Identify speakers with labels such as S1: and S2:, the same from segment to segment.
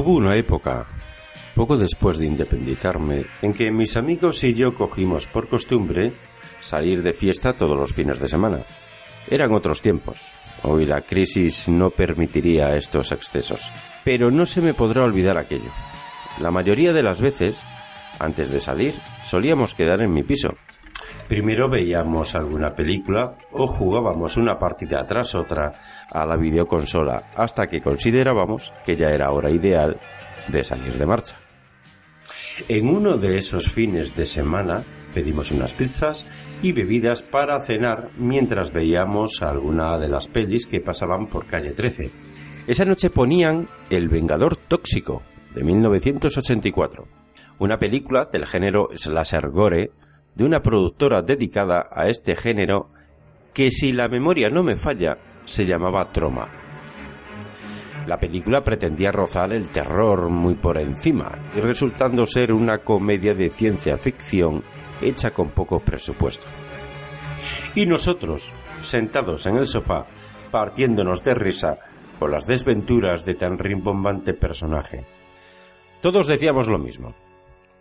S1: Hubo una época, poco después de independizarme, en que mis amigos y yo cogimos por costumbre salir de fiesta todos los fines de semana. Eran otros tiempos. Hoy la crisis no permitiría estos excesos. Pero no se me podrá olvidar aquello. La mayoría de las veces, antes de salir, solíamos quedar en mi piso. Primero veíamos alguna película o jugábamos una partida tras otra a la videoconsola hasta que considerábamos que ya era hora ideal de salir de marcha. En uno de esos fines de semana pedimos unas pizzas y bebidas para cenar mientras veíamos alguna de las pelis que pasaban por calle 13. Esa noche ponían El Vengador Tóxico de 1984, una película del género slasher gore de una productora dedicada a este género que si la memoria no me falla se llamaba Troma. La película pretendía rozar el terror muy por encima y resultando ser una comedia de ciencia ficción hecha con poco presupuesto. Y nosotros, sentados en el sofá, partiéndonos de risa por las desventuras de tan rimbombante personaje. Todos decíamos lo mismo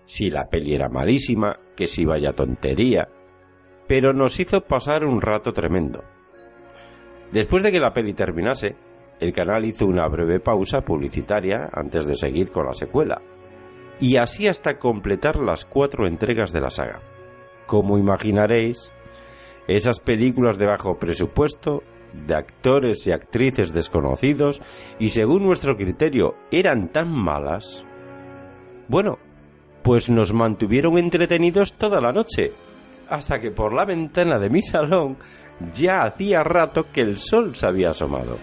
S1: si la peli era malísima, que si vaya tontería, pero nos hizo pasar un rato tremendo. Después de que la peli terminase, el canal hizo una breve pausa publicitaria antes de seguir con la secuela, y así hasta completar las cuatro entregas de la saga. Como imaginaréis, esas películas de bajo presupuesto, de actores y actrices desconocidos, y según nuestro criterio eran tan malas, bueno, pues nos mantuvieron entretenidos toda la noche, hasta que por la ventana de mi salón ya hacía rato que el sol se había asomado.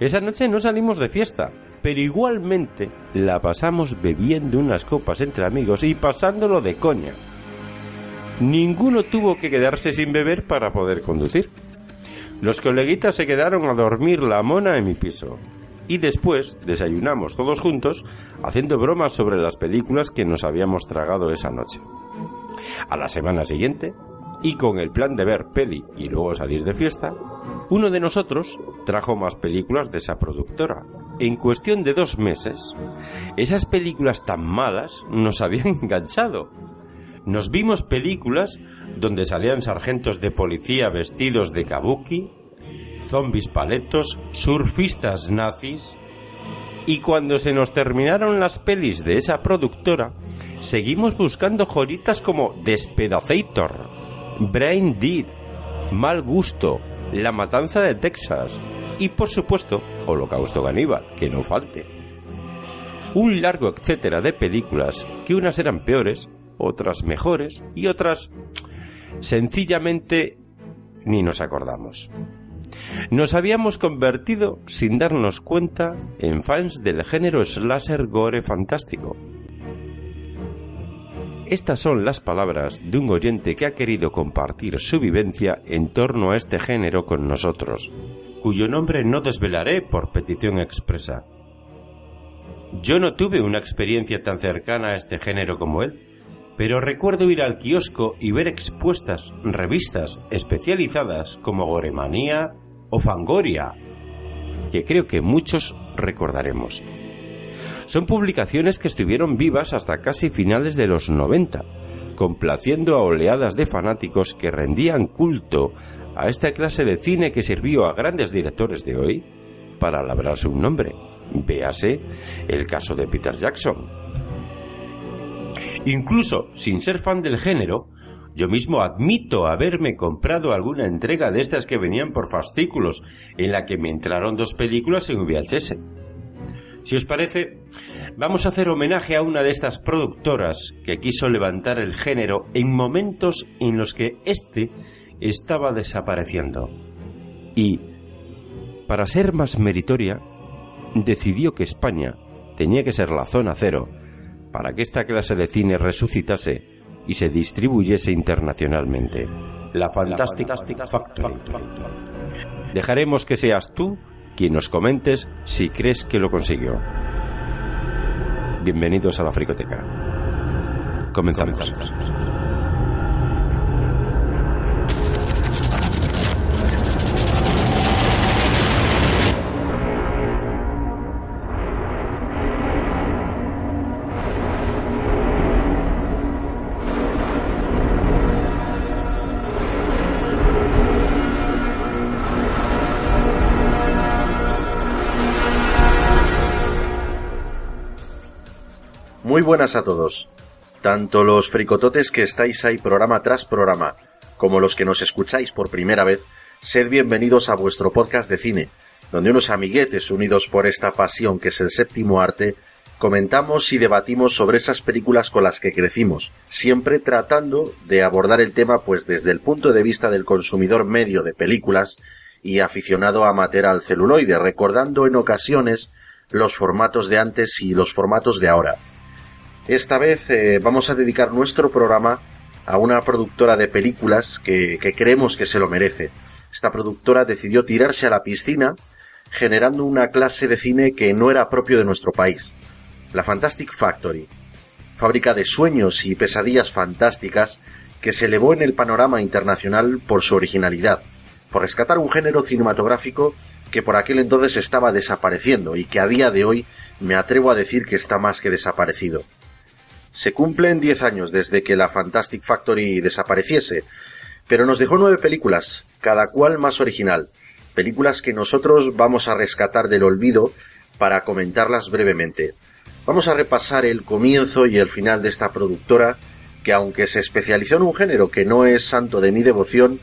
S1: Esa noche no salimos de fiesta, pero igualmente la pasamos bebiendo unas copas entre amigos y pasándolo de coña. Ninguno tuvo que quedarse sin beber para poder conducir. Los coleguitas se quedaron a dormir la mona en mi piso, y después desayunamos todos juntos haciendo bromas sobre las películas que nos habíamos tragado esa noche. A la semana siguiente, y con el plan de ver peli y luego salir de fiesta, uno de nosotros trajo más películas de esa productora. En cuestión de dos meses, esas películas tan malas nos habían enganchado. Nos vimos películas donde salían sargentos de policía vestidos de kabuki, zombies paletos, surfistas nazis. Y cuando se nos terminaron las pelis de esa productora, seguimos buscando joyitas como Despedazator, Brain Dead, Mal Gusto, La Matanza de Texas y, por supuesto, Holocausto Caníbal, que no falte. Un largo etcétera de películas que unas eran peores, otras mejores y otras sencillamente ni nos acordamos. Nos habíamos convertido, sin darnos cuenta, en fans del género slasher gore fantástico. Estas son las palabras de un oyente que ha querido compartir su vivencia en torno a este género con nosotros, cuyo nombre no desvelaré por petición expresa. Yo no tuve una experiencia tan cercana a este género como él, pero recuerdo ir al kiosco y ver expuestas revistas especializadas como Goremanía, o Fangoria, que creo que muchos recordaremos. Son publicaciones que estuvieron vivas hasta casi finales de los 90, complaciendo a oleadas de fanáticos que rendían culto a esta clase de cine que sirvió a grandes directores de hoy para labrarse un nombre. Véase el caso de Peter Jackson. Incluso sin ser fan del género, yo mismo admito haberme comprado alguna entrega de estas que venían por fascículos, en la que me entraron dos películas en VHS. Si os parece, vamos a hacer homenaje a una de estas productoras que quiso levantar el género en momentos en los que éste estaba desapareciendo. Y, para ser más meritoria, decidió que España tenía que ser la zona cero para que esta clase de cine resucitase y se distribuyese internacionalmente. La Fantastic, Factory. Dejaremos que seas tú quien nos comentes si crees que lo consiguió. Bienvenidos a la Fricoteca. Comenzamos.
S2: Muy buenas a todos. Tanto los fricototes que estáis ahí programa tras programa, como los que nos escucháis por primera vez, sed bienvenidos a vuestro podcast de cine, donde unos amiguetes unidos por esta pasión que es el séptimo arte, comentamos y debatimos sobre esas películas con las que crecimos, siempre tratando de abordar el tema pues desde el punto de vista del consumidor medio de películas y aficionado amateur al celuloide, recordando en ocasiones los formatos de antes y los formatos de ahora. Esta vez eh, vamos a dedicar nuestro programa a una productora de películas que, que creemos que se lo merece. Esta productora decidió tirarse a la piscina generando una clase de cine que no era propio de nuestro país. La Fantastic Factory, fábrica de sueños y pesadillas fantásticas que se elevó en el panorama internacional por su originalidad, por rescatar un género cinematográfico que por aquel entonces estaba desapareciendo y que a día de hoy me atrevo a decir que está más que desaparecido. Se cumplen diez años desde que la Fantastic Factory desapareciese, pero nos dejó nueve películas, cada cual más original, películas que nosotros vamos a rescatar del olvido para comentarlas brevemente. Vamos a repasar el comienzo y el final de esta productora que aunque se especializó en un género que no es santo de mi devoción,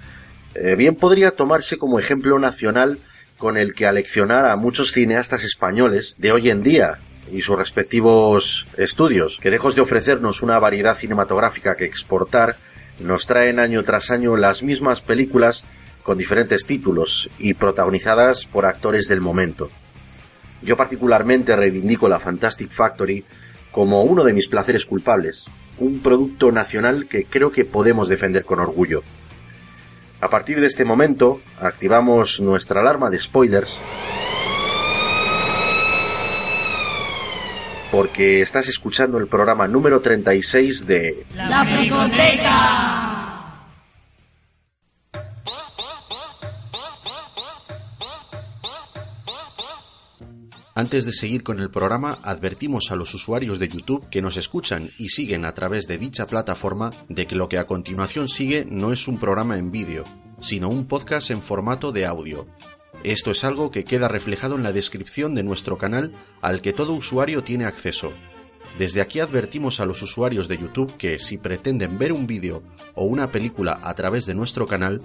S2: eh, bien podría tomarse como ejemplo nacional con el que aleccionar a muchos cineastas españoles de hoy en día y sus respectivos estudios, que lejos de ofrecernos una variedad cinematográfica que exportar, nos traen año tras año las mismas películas con diferentes títulos y protagonizadas por actores del momento. Yo particularmente reivindico la Fantastic Factory como uno de mis placeres culpables, un producto nacional que creo que podemos defender con orgullo. A partir de este momento, activamos nuestra alarma de spoilers porque estás escuchando el programa número 36 de
S3: La Fricoteca.
S2: Antes de seguir con el programa, advertimos a los usuarios de YouTube que nos escuchan y siguen a través de dicha plataforma de que lo que a continuación sigue no es un programa en vídeo, sino un podcast en formato de audio. Esto es algo que queda reflejado en la descripción de nuestro canal al que todo usuario tiene acceso. Desde aquí advertimos a los usuarios de YouTube que si pretenden ver un vídeo o una película a través de nuestro canal,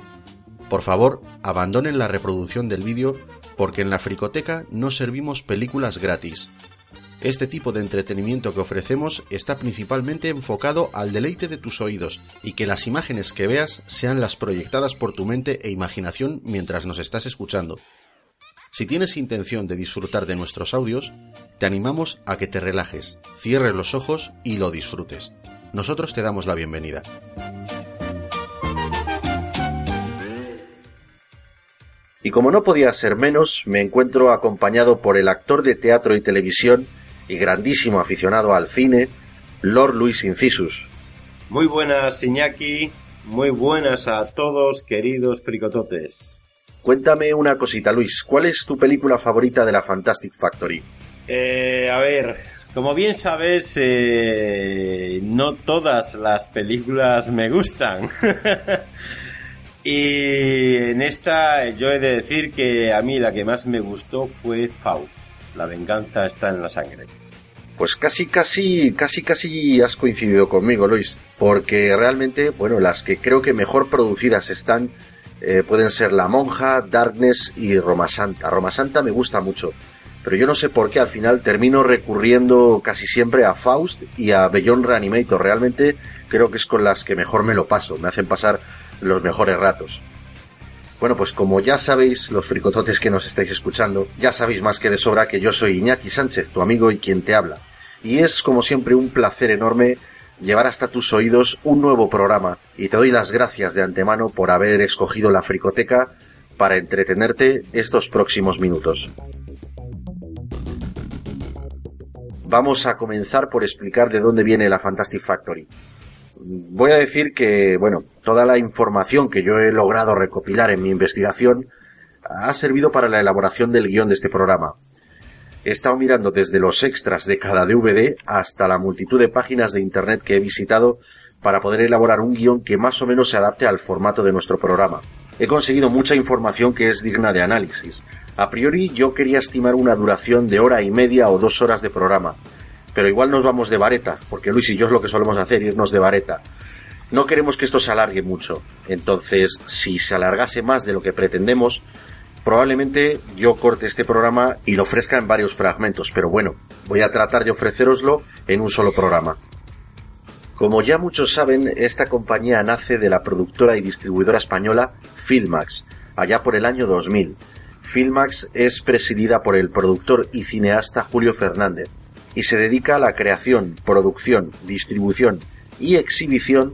S2: por favor abandonen la reproducción del vídeo porque en la fricoteca no servimos películas gratis. Este tipo de entretenimiento que ofrecemos está principalmente enfocado al deleite de tus oídos y que las imágenes que veas sean las proyectadas por tu mente e imaginación mientras nos estás escuchando. Si tienes intención de disfrutar de nuestros audios, te animamos a que te relajes, cierres los ojos y lo disfrutes. Nosotros te damos la bienvenida. Y como no podía ser menos, me encuentro acompañado por el actor de teatro y televisión y grandísimo aficionado al cine, Lord Luis Incisus.
S1: Muy buenas, Iñaki. Muy buenas a todos, queridos fricototes.
S2: Cuéntame una cosita, Luis. ¿Cuál es tu película favorita de la Fantastic Factory?
S1: Eh, a ver, como bien sabes, eh, no todas las películas me gustan. y en esta yo he de decir que a mí la que más me gustó fue Faust. La venganza está en la sangre.
S2: Pues casi, casi, casi, casi has coincidido conmigo, Luis. Porque realmente, bueno, las que creo que mejor producidas están eh, pueden ser La Monja, Darkness y Roma Santa. Roma Santa me gusta mucho. Pero yo no sé por qué al final termino recurriendo casi siempre a Faust y a Beyond Reanimator. Realmente creo que es con las que mejor me lo paso. Me hacen pasar los mejores ratos. Bueno, pues como ya sabéis, los fricototes que nos estáis escuchando, ya sabéis más que de sobra que yo soy Iñaki Sánchez, tu amigo y quien te habla. Y es como siempre un placer enorme llevar hasta tus oídos un nuevo programa y te doy las gracias de antemano por haber escogido la fricoteca para entretenerte estos próximos minutos. Vamos a comenzar por explicar de dónde viene la Fantastic Factory voy a decir que, bueno, toda la información que yo he logrado recopilar en mi investigación ha servido para la elaboración del guion de este programa. He estado mirando desde los extras de cada DVD hasta la multitud de páginas de Internet que he visitado para poder elaborar un guion que más o menos se adapte al formato de nuestro programa. He conseguido mucha información que es digna de análisis. A priori yo quería estimar una duración de hora y media o dos horas de programa, pero igual nos vamos de vareta, porque Luis y yo es lo que solemos hacer, irnos de vareta. No queremos que esto se alargue mucho, entonces si se alargase más de lo que pretendemos, probablemente yo corte este programa y lo ofrezca en varios fragmentos, pero bueno, voy a tratar de ofreceroslo en un solo programa. Como ya muchos saben, esta compañía nace de la productora y distribuidora española Filmax, allá por el año 2000. Filmax es presidida por el productor y cineasta Julio Fernández y se dedica a la creación, producción, distribución y exhibición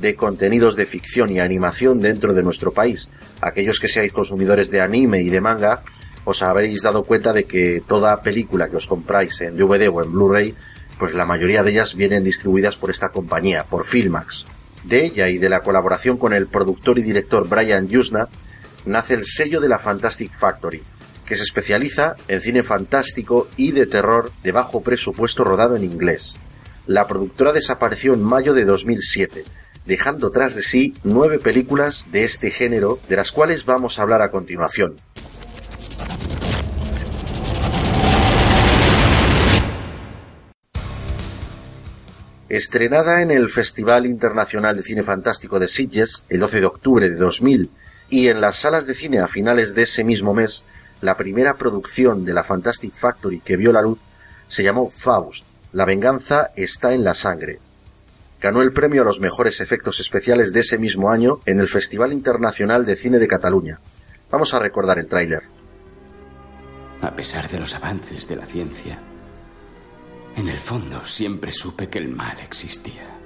S2: de contenidos de ficción y animación dentro de nuestro país. Aquellos que seáis consumidores de anime y de manga, os habréis dado cuenta de que toda película que os compráis en DVD o en Blu-ray pues la mayoría de ellas vienen distribuidas por esta compañía, por Filmax. De ella y de la colaboración con el productor y director Brian Yusna, nace el sello de la Fantastic Factory, que se especializa en cine fantástico y de terror de bajo presupuesto rodado en inglés. La productora desapareció en mayo de 2007, dejando tras de sí nueve películas de este género, de las cuales vamos a hablar a continuación. Estrenada en el Festival Internacional de Cine Fantástico de Sitges el 12 de octubre de 2000 y en las salas de cine a finales de ese mismo mes, la primera producción de la Fantastic Factory que vio la luz se llamó Faust. La venganza está en la sangre. Ganó el premio a los mejores efectos especiales de ese mismo año en el Festival Internacional de Cine de Cataluña. Vamos a recordar el tráiler.
S4: A pesar de los avances de la ciencia, en el fondo siempre supe que el mal existía.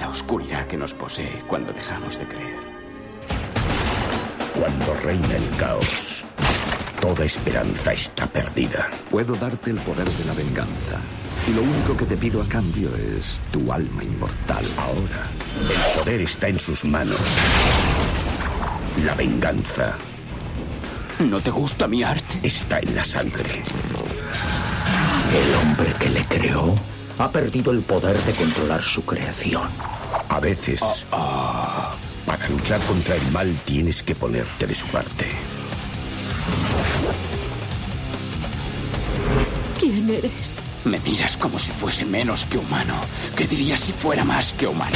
S4: La oscuridad que nos posee cuando dejamos de creer.
S5: Cuando reina el caos, toda esperanza está perdida.
S6: Puedo darte el poder de la venganza. Y lo único que te pido a cambio es tu alma inmortal.
S5: Ahora, el poder está en sus manos. La venganza.
S4: ¿No te gusta mi arte?
S5: Está en la sangre. El hombre que le creó ha perdido el poder de controlar su creación. A veces, para luchar contra el mal tienes que ponerte de su parte.
S7: ¿Quién eres?
S4: Me miras como si fuese menos que humano. ¿Qué dirías si fuera más que humano?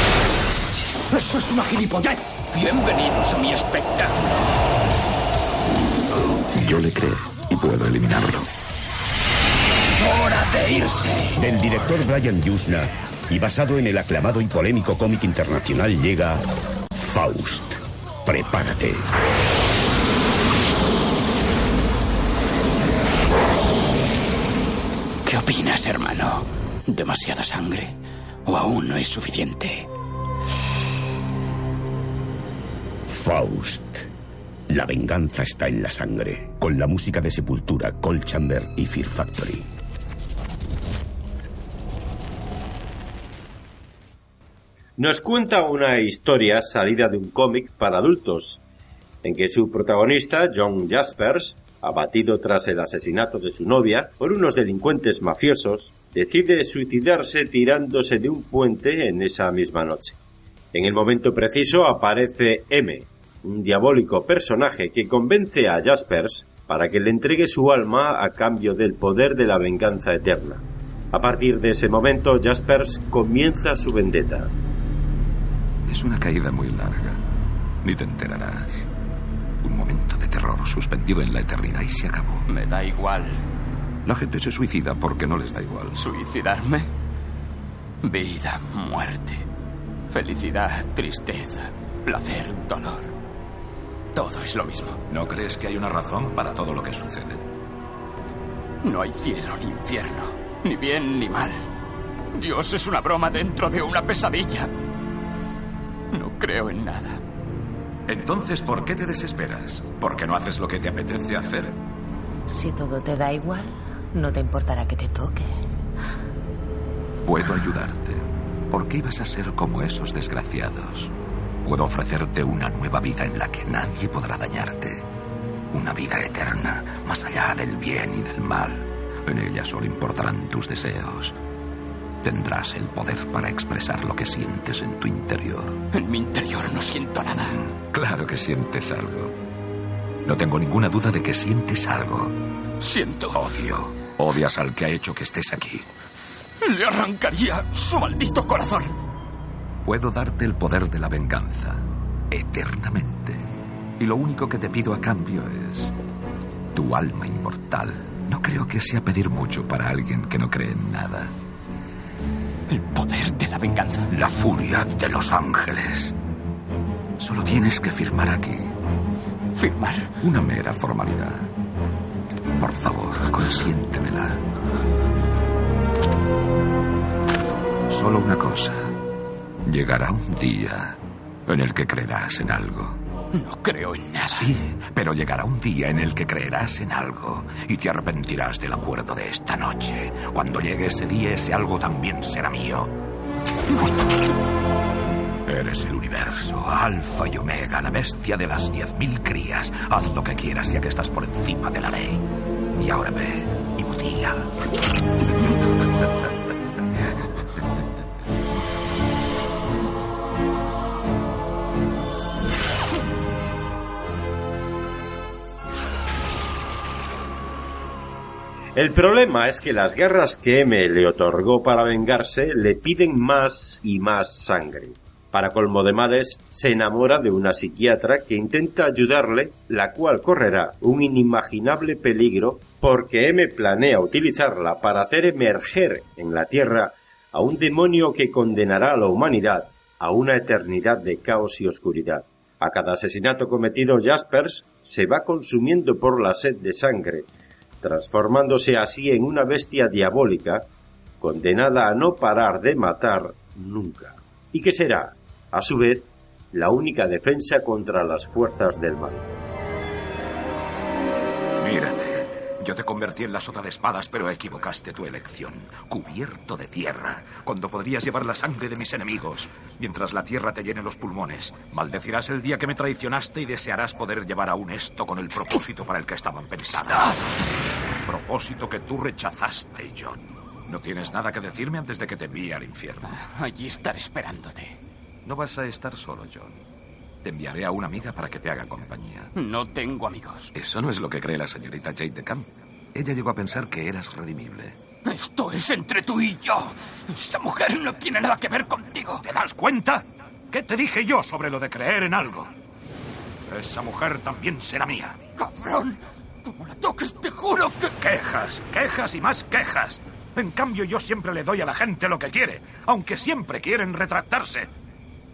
S5: ¡Eso es una gilipollez!
S4: Bienvenidos a mi espectáculo.
S6: Yo le creo y puedo eliminarlo.
S4: ¡Hora de irse!
S5: Del director Brian Yusna y basado en el aclamado y polémico cómic internacional llega Faust. Prepárate.
S4: Opinas, hermano? ¿Demasiada sangre? ¿O aún no es suficiente?
S5: Faust. La venganza está en la sangre. Con la música de Sepultura, Cold Chamber y Fear Factory.
S1: Nos cuenta una historia salida de un cómic para adultos, en que su protagonista, John Jaspers, abatido tras el asesinato de su novia por unos delincuentes mafiosos, decide suicidarse tirándose de un puente en esa misma noche. En el momento preciso aparece M, un diabólico personaje que convence a Jaspers para que le entregue su alma a cambio del poder de la venganza eterna. A partir de ese momento, Jaspers comienza su vendetta.
S6: Es una caída muy larga. Ni te enterarás. Un momento de terror suspendido en la eternidad y se acabó.
S4: Me da igual.
S6: La gente se suicida porque no les da igual.
S4: ¿Suicidarme? Vida, muerte, felicidad, tristeza, placer, dolor. Todo es lo mismo.
S6: ¿No crees que hay una razón para todo lo que sucede?
S4: No hay cielo ni infierno, ni bien ni mal. Dios es una broma dentro de una pesadilla. No creo en nada.
S6: Entonces, ¿por qué te desesperas? ¿Por qué no haces lo que te apetece hacer?
S7: Si todo te da igual, no te importará que te toque.
S6: Puedo ayudarte. ¿Por qué ibas a ser como esos desgraciados? Puedo ofrecerte una nueva vida en la que nadie podrá dañarte. Una vida eterna, más allá del bien y del mal. En ella solo importarán tus deseos. Tendrás el poder para expresar lo que sientes en tu interior.
S4: En mi interior no siento nada.
S6: Claro que sientes algo. No tengo ninguna duda de que sientes algo.
S4: Siento.
S6: Odio. Odias al que ha hecho que estés aquí.
S4: Le arrancaría su maldito corazón.
S6: Puedo darte el poder de la venganza, eternamente. Y lo único que te pido a cambio es tu alma inmortal. No creo que sea pedir mucho para alguien que no cree en nada.
S4: El poder de la venganza.
S6: La furia de los ángeles. Solo tienes que firmar aquí.
S4: ¿Firmar?
S6: Una mera formalidad. Por favor, consiéntemela. Solo una cosa. Llegará un día en el que creerás en algo.
S4: No creo en nada.
S6: Sí, pero llegará un día en el que creerás en algo y te arrepentirás del acuerdo de esta noche. Cuando llegue ese día, ese algo también será mío. Eres el universo, alfa y omega, la bestia de las diez mil crías. Haz lo que quieras ya que estás por encima de la ley. Y ahora ve y mutila.
S1: El problema es que las guerras que M le otorgó para vengarse le piden más y más sangre. Para colmo de males, se enamora de una psiquiatra que intenta ayudarle, la cual correrá un inimaginable peligro porque M planea utilizarla para hacer emerger en la Tierra a un demonio que condenará a la humanidad a una eternidad de caos y oscuridad. A cada asesinato cometido Jaspers se va consumiendo por la sed de sangre, transformándose así en una bestia diabólica, condenada a no parar de matar nunca, y que será, a su vez, la única defensa contra las fuerzas del mal.
S6: Mírate. Yo te convertí en la sota de espadas, pero equivocaste tu elección. Cubierto de tierra, cuando podrías llevar la sangre de mis enemigos, mientras la tierra te llene los pulmones. Maldecirás el día que me traicionaste y desearás poder llevar aún esto con el propósito para el que estaban pensadas. Propósito que tú rechazaste, John. No tienes nada que decirme antes de que te envíe al infierno.
S4: Allí estaré esperándote.
S6: No vas a estar solo, John. Te enviaré a una amiga para que te haga compañía.
S4: No tengo amigos.
S6: Eso no es lo que cree la señorita Jade de Camp. Ella llegó a pensar que eras redimible.
S4: Esto es entre tú y yo. Esa mujer no tiene nada que ver contigo.
S6: ¿Te das cuenta? ¿Qué te dije yo sobre lo de creer en algo? Esa mujer también será mía.
S4: ¡Cabrón! Como la toques, te juro que...
S6: Quejas, quejas y más quejas. En cambio, yo siempre le doy a la gente lo que quiere, aunque siempre quieren retractarse.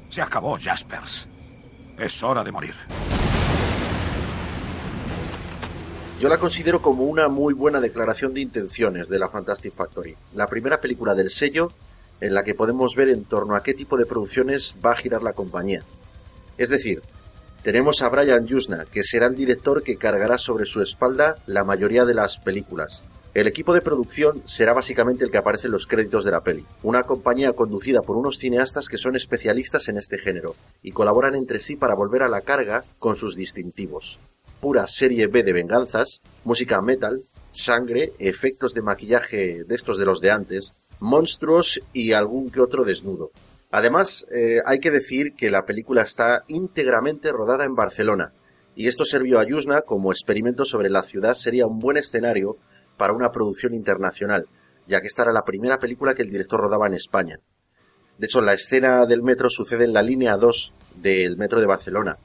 S6: Se acabó, Jaspers. Es hora de morir.
S2: Yo la considero como una muy buena declaración de intenciones de la Fantastic Factory. La primera película del sello en la que podemos ver en torno a qué tipo de producciones va a girar la compañía. Es decir, tenemos a Brian Yusna, que será el director que cargará sobre su espalda la mayoría de las películas. El equipo de producción será básicamente el que aparece en los créditos de la peli, una compañía conducida por unos cineastas que son especialistas en este género y colaboran entre sí para volver a la carga con sus distintivos. Pura serie B de venganzas, música metal, sangre, efectos de maquillaje de estos de los de antes, monstruos y algún que otro desnudo. Además, eh, hay que decir que la película está íntegramente rodada en Barcelona, y esto sirvió a Yusna como experimento sobre la ciudad sería un buen escenario para una producción internacional, ya que esta era la primera película que el director rodaba en España. De hecho, la escena del metro sucede en la línea 2 del metro de Barcelona.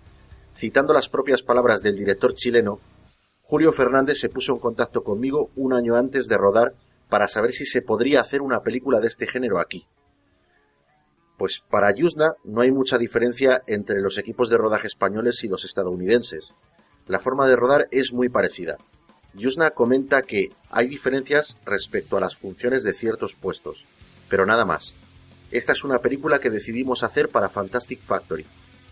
S2: Citando las propias palabras del director chileno, Julio Fernández se puso en contacto conmigo un año antes de rodar para saber si se podría hacer una película de este género aquí. Pues para Yusna no hay mucha diferencia entre los equipos de rodaje españoles y los estadounidenses. La forma de rodar es muy parecida. Yusna comenta que hay diferencias respecto a las funciones de ciertos puestos, pero nada más. Esta es una película que decidimos hacer para Fantastic Factory.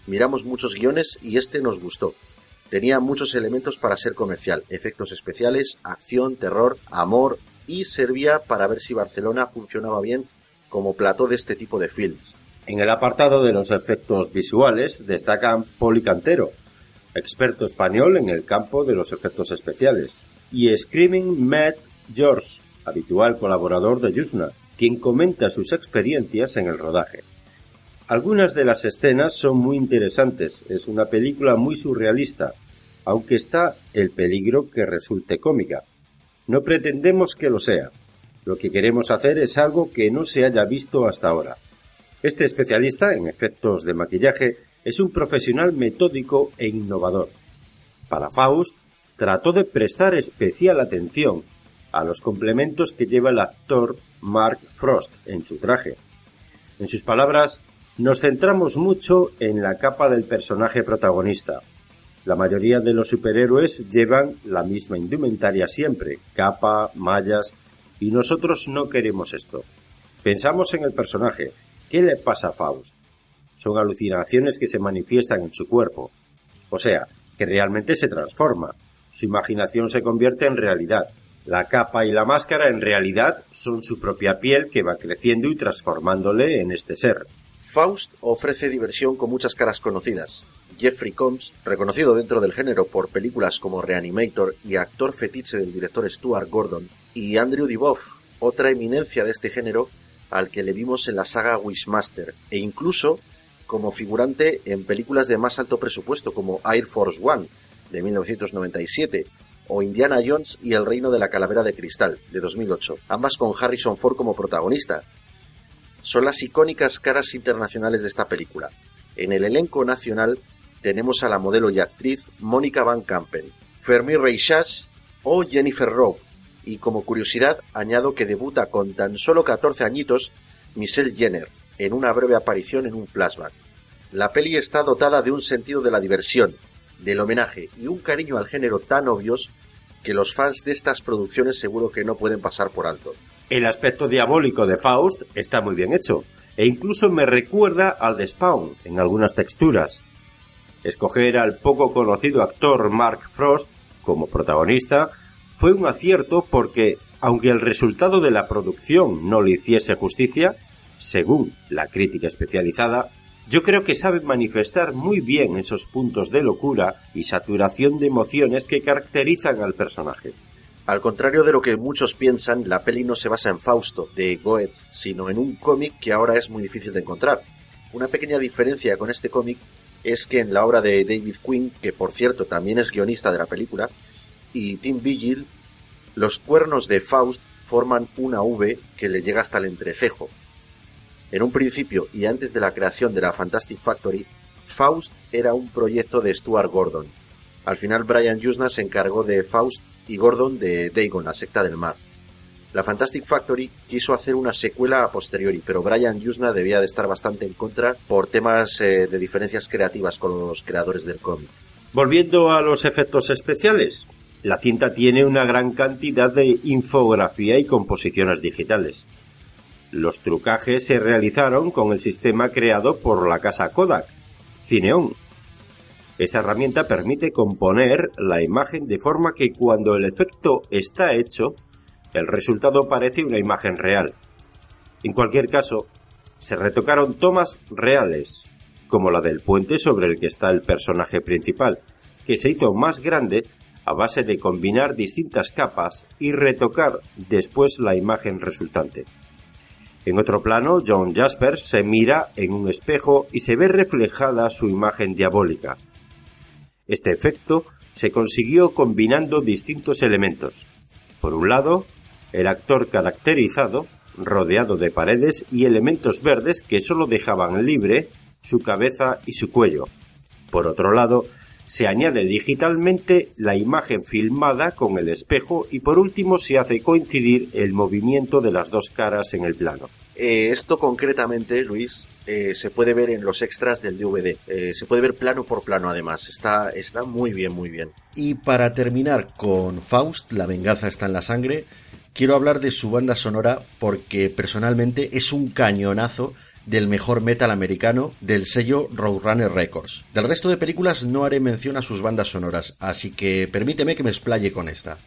S2: Miramos muchos guiones y este nos gustó. Tenía muchos elementos para ser comercial, efectos especiales, acción, terror, amor y servía para ver si Barcelona funcionaba bien como plató de este tipo de films.
S1: En el apartado de los efectos visuales destacan Poli Cantero, experto español en el campo de los efectos especiales, y Screaming Matt George, habitual colaborador de Yusna, quien comenta sus experiencias en el rodaje. Algunas de las escenas son muy interesantes, es una película muy surrealista, aunque está el peligro que resulte cómica. No pretendemos que lo sea, Lo que queremos hacer es algo que no se haya visto hasta ahora. Este especialista en efectos de maquillaje es un profesional metódico e innovador. Para Faust, trató de prestar especial atención a los complementos que lleva el actor Mark Frost en su traje. En sus palabras, nos centramos mucho en la capa del personaje protagonista. La mayoría de los superhéroes llevan la misma indumentaria siempre, capa, mallas, y nosotros no queremos esto. Pensamos en el personaje. ¿Qué le pasa a Faust? Son alucinaciones que se manifiestan en su cuerpo. O sea, que realmente se transforma. Su imaginación se convierte en realidad. La capa y la máscara en realidad son su propia piel que va creciendo y transformándole en este ser.
S2: Faust ofrece diversión con muchas caras conocidas. Jeffrey Combs, reconocido dentro del género por películas como Reanimator y actor fetiche del director Stuart Gordon, y Andrew Divoff, otra eminencia de este género al que le vimos en la saga Wishmaster, e incluso como figurante en películas de más alto presupuesto como Air Force One, de 1997, o Indiana Jones y el Reino de la Calavera de Cristal, de 2008, ambas con Harrison Ford como protagonista. Son las icónicas caras internacionales de esta película. En el elenco nacional tenemos a la modelo y actriz Mónica Van Campen, Fermi Reixas o Jennifer Rowe, y como curiosidad añado que debuta con tan solo 14 añitos Michelle Jenner, en una breve aparición en un flashback. La peli está dotada de un sentido de la diversión, del homenaje y un cariño al género tan obvios que los fans de estas producciones seguro que no pueden pasar por alto.
S1: El aspecto diabólico de Faust está muy bien hecho, e incluso me recuerda al de Spawn en algunas texturas. Escoger al poco conocido actor Mark Frost como protagonista fue un acierto porque, aunque el resultado de la producción no le hiciese justicia, según la crítica especializada, yo creo que sabe manifestar muy bien esos puntos de locura y saturación de emociones que caracterizan al personaje.
S2: Al contrario de lo que muchos piensan, la peli no se basa en Fausto, de Goethe, sino en un cómic que ahora es muy difícil de encontrar. Una pequeña diferencia con este cómic es que en la obra de David Quinn, que por cierto también es guionista de la película, y Tim Vigil, los cuernos de Faust forman una V que le llega hasta el entrecejo, en un principio y antes de la creación de la Fantastic Factory, Faust era un proyecto de Stuart Gordon. Al final Brian Yuzna se encargó de Faust y Gordon de Dagon, la secta del mar. La Fantastic Factory quiso hacer una secuela a posteriori, pero Brian Yuzna debía de estar bastante en contra por temas eh, de diferencias creativas con los creadores del cómic.
S1: Volviendo a los efectos especiales, la cinta tiene una gran cantidad de infografía y composiciones digitales. Los trucajes se realizaron con el sistema creado por la casa Kodak, Cineon. Esta herramienta permite componer la imagen de forma que cuando el efecto está hecho, el resultado parece una imagen real. En cualquier caso, se retocaron tomas reales, como la del puente sobre el que está el personaje principal, que se hizo más grande a base de combinar distintas capas y retocar después la imagen resultante. En otro plano, John Jasper se mira en un espejo y se ve reflejada su imagen diabólica. Este efecto se consiguió combinando distintos elementos. Por un lado, el actor caracterizado, rodeado de paredes y elementos verdes que solo dejaban libre su cabeza y su cuello. Por otro lado, se añade digitalmente la imagen filmada con el espejo y por último se hace coincidir el movimiento de las dos caras en el plano.
S2: Eh, esto concretamente, Luis, eh, se puede ver en los extras del DVD. Eh, se puede ver plano por plano además. Está, está muy bien, muy bien. Y para terminar con Faust, La venganza está en la sangre, quiero hablar de su banda sonora porque personalmente es un cañonazo del mejor metal americano del sello Roadrunner Records. Del resto de películas no haré mención a sus bandas sonoras, así que permíteme que me explaye con esta.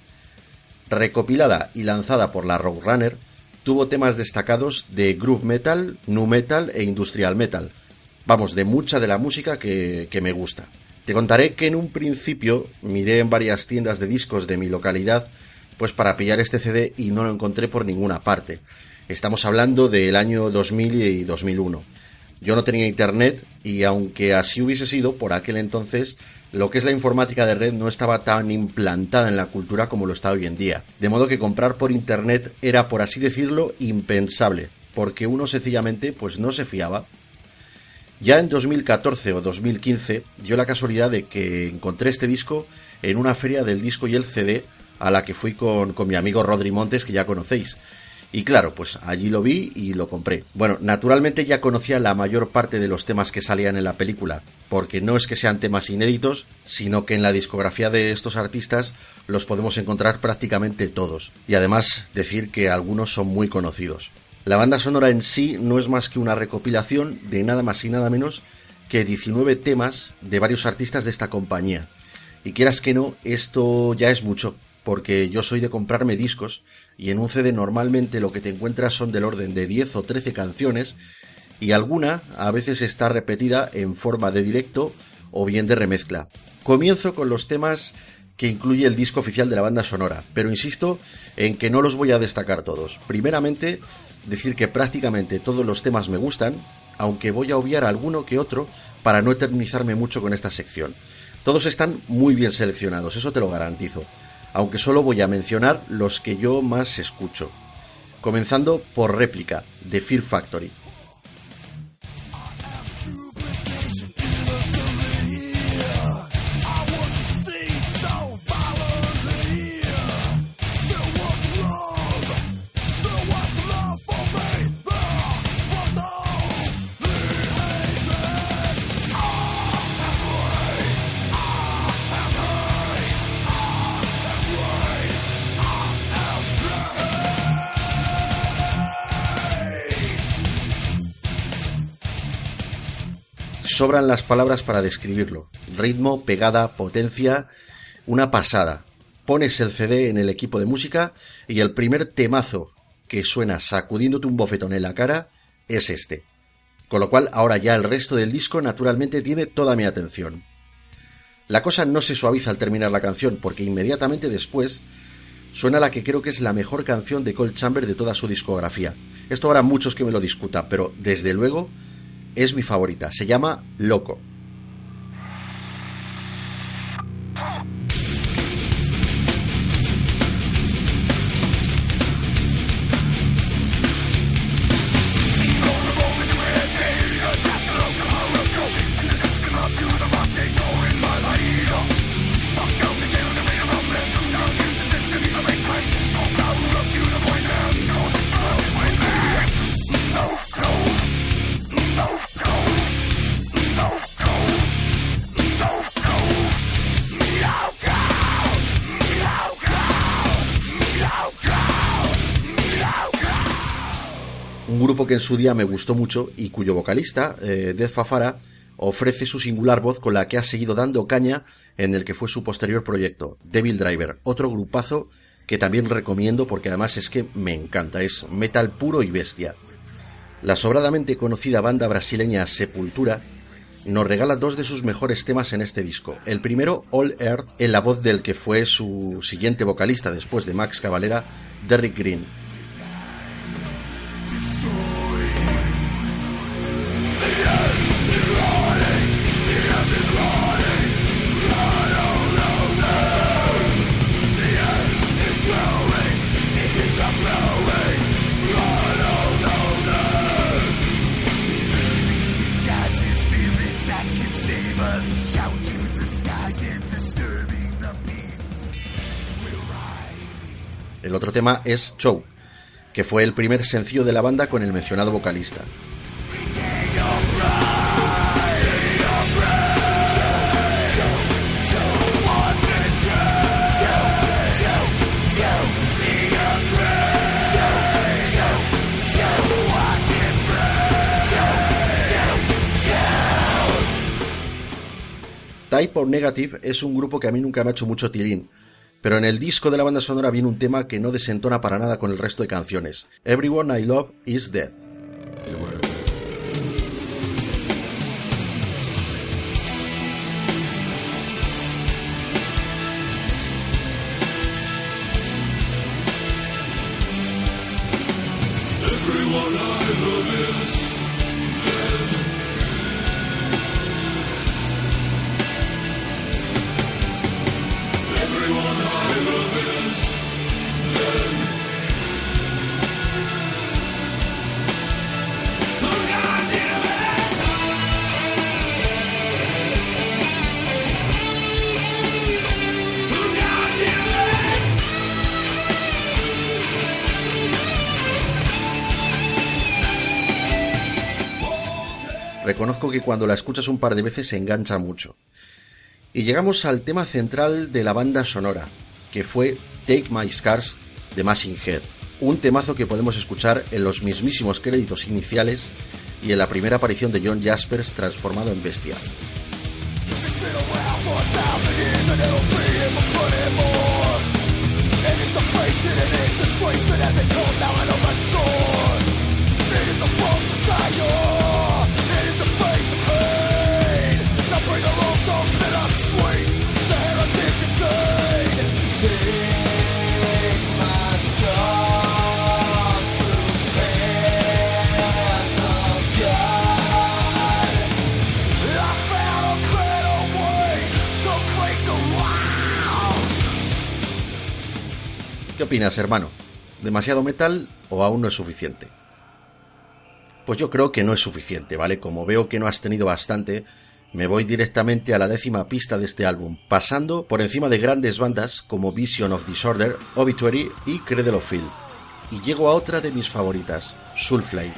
S2: Recopilada y lanzada por la Roadrunner, tuvo temas destacados de groove metal, nu metal e industrial metal. Vamos, de mucha de la música que, que me gusta. Te contaré que en un principio miré en varias tiendas de discos de mi localidad pues para pillar este CD y no lo encontré por ninguna parte. Estamos hablando del año 2000 y 2001. Yo no tenía internet y aunque así hubiese sido, por aquel entonces lo que es la informática de red no estaba tan implantada en la cultura como lo está hoy en día. De modo que comprar por internet era, por así decirlo, impensable, porque uno sencillamente pues no se fiaba. Ya en 2014 o 2015 dio la casualidad de que encontré este disco en una feria del disco y el CD a la que fui con, con mi amigo Rodri Montes, que ya conocéis. Y claro, pues allí lo vi y lo compré. Bueno, naturalmente ya conocía la mayor parte de los temas que salían en la película, porque no es que sean temas inéditos, sino que en la discografía de estos artistas los podemos encontrar prácticamente todos. Y además decir que algunos son muy conocidos. La banda sonora en sí no es más que una recopilación de nada más y nada menos que 19 temas de varios artistas de esta compañía. Y quieras que no, esto ya es mucho, porque yo soy de comprarme discos y en un CD normalmente lo que te encuentras son del orden de 10 o 13 canciones y alguna a veces está repetida en forma de directo o bien de remezcla. Comienzo con los temas que incluye el disco oficial de la banda sonora, pero insisto en que no los voy a destacar todos. Primeramente, decir que prácticamente todos los temas me gustan, aunque voy a obviar alguno que otro para no eternizarme mucho con esta sección. Todos están muy bien seleccionados, eso te lo garantizo aunque solo voy a mencionar los que yo más escucho. Comenzando por réplica, de Fear Factory. Las palabras para describirlo. Ritmo, pegada, potencia, una pasada. Pones el CD en el equipo de música y el primer temazo que suena sacudiéndote un bofetón en la cara es este. Con lo cual ahora ya el resto del disco naturalmente tiene toda mi atención. La cosa no se suaviza al terminar la canción porque inmediatamente después suena la que creo que es la mejor canción de Cold Chamber de toda su discografía. Esto habrá muchos que me lo discutan, pero desde luego es mi favorita. Se llama Loco. Que en su día me gustó mucho y cuyo vocalista, eh, Fafara, ofrece su singular voz con la que ha seguido dando caña en el que fue su posterior proyecto, Devil Driver, otro grupazo que también recomiendo porque además es que me encanta, es metal puro y bestia. La sobradamente conocida banda brasileña Sepultura nos regala dos de sus mejores temas en este disco. El primero, All Earth, en la voz del que fue su siguiente vocalista después de Max Cavalera, Derrick Green. El otro tema es Show, que fue el primer sencillo de la banda con el mencionado vocalista. Type or Negative es un grupo que a mí nunca me ha hecho mucho tilín, pero en el disco de la banda sonora viene un tema que no desentona para nada con el resto de canciones, Everyone I Love Is Dead. Everyone I love is reconozco que cuando la escuchas un par de veces se engancha mucho. Y llegamos al tema central de la banda sonora, que fue Take My Scars de Machine Head, un temazo que podemos escuchar en los mismísimos créditos iniciales y en la primera aparición de John Jaspers transformado en bestia. ¿Qué opinas, hermano? ¿Demasiado metal o aún no es suficiente? Pues yo creo que no es suficiente, ¿vale? Como veo que no has tenido bastante, me voy directamente a la décima pista de este álbum, pasando por encima de grandes bandas como Vision of Disorder, Obituary y Cradle of Field. Y llego a otra de mis favoritas, Soulfly,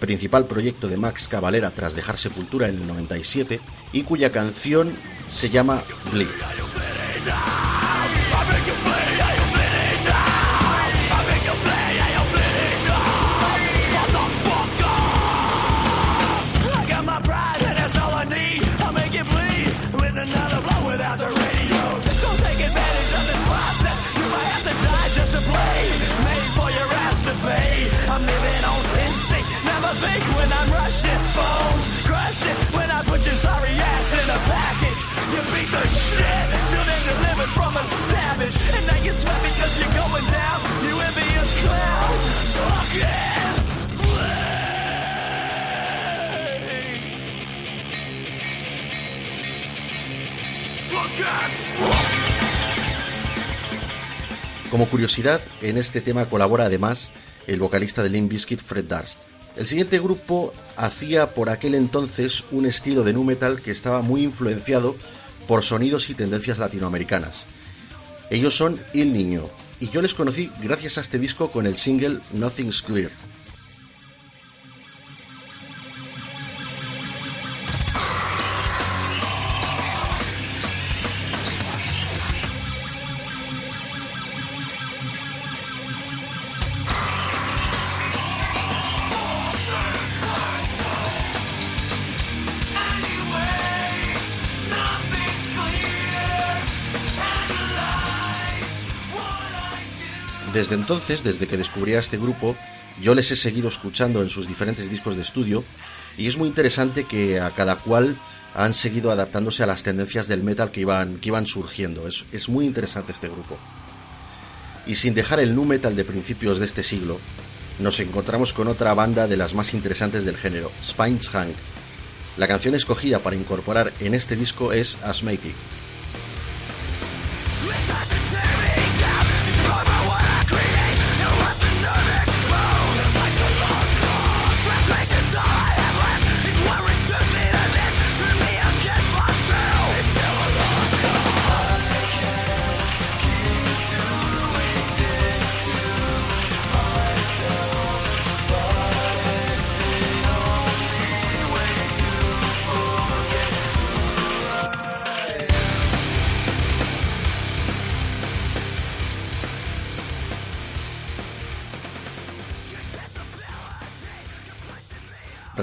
S2: principal proyecto de Max Cavalera tras dejar Sepultura en el 97 y cuya canción se llama Bleed. In a package. You piece of shit. Delivered from a savage. And you sweat because you're going down. You envious. Como curiosidad, en este tema colabora además el vocalista de Limp Bizkit Fred Durst. El siguiente grupo hacía por aquel entonces un estilo de nu metal que estaba muy influenciado por sonidos y tendencias latinoamericanas. Ellos son Il Niño, y yo les conocí gracias a este disco con el single Nothing's Clear. Entonces, desde que descubrí a este grupo, yo les he seguido escuchando en sus diferentes discos de estudio y es muy interesante que a cada cual han seguido adaptándose a las tendencias del metal que iban, surgiendo. Es, muy interesante este grupo. Y sin dejar el nu metal de principios de este siglo, nos encontramos con otra banda de las más interesantes del género, Spines Hank. La canción escogida para incorporar en este disco es Asthmatic.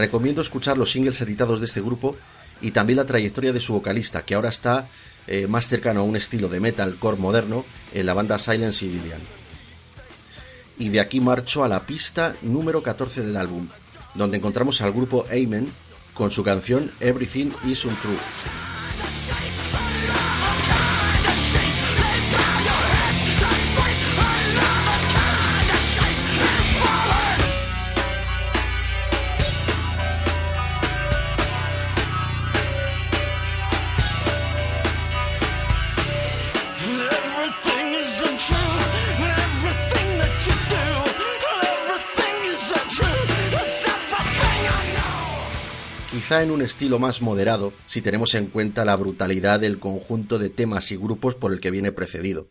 S2: Recomiendo escuchar los singles editados de este grupo y también la trayectoria de su vocalista, que ahora está eh, más cercano a un estilo de metalcore moderno en la banda Silent Civilian. Y de aquí marcho a la pista número 14 del álbum, donde encontramos al grupo Amen con su canción Everything is Untrue. En un estilo más moderado si tenemos en cuenta la brutalidad del conjunto de temas y grupos por el que viene precedido.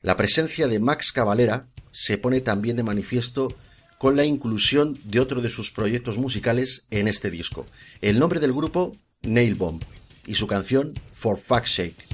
S2: La presencia de Max Cavalera se pone también de manifiesto con la inclusión de otro de sus proyectos musicales en este disco. El nombre del grupo, Nail Bomb, y su canción For Fuck's Sake.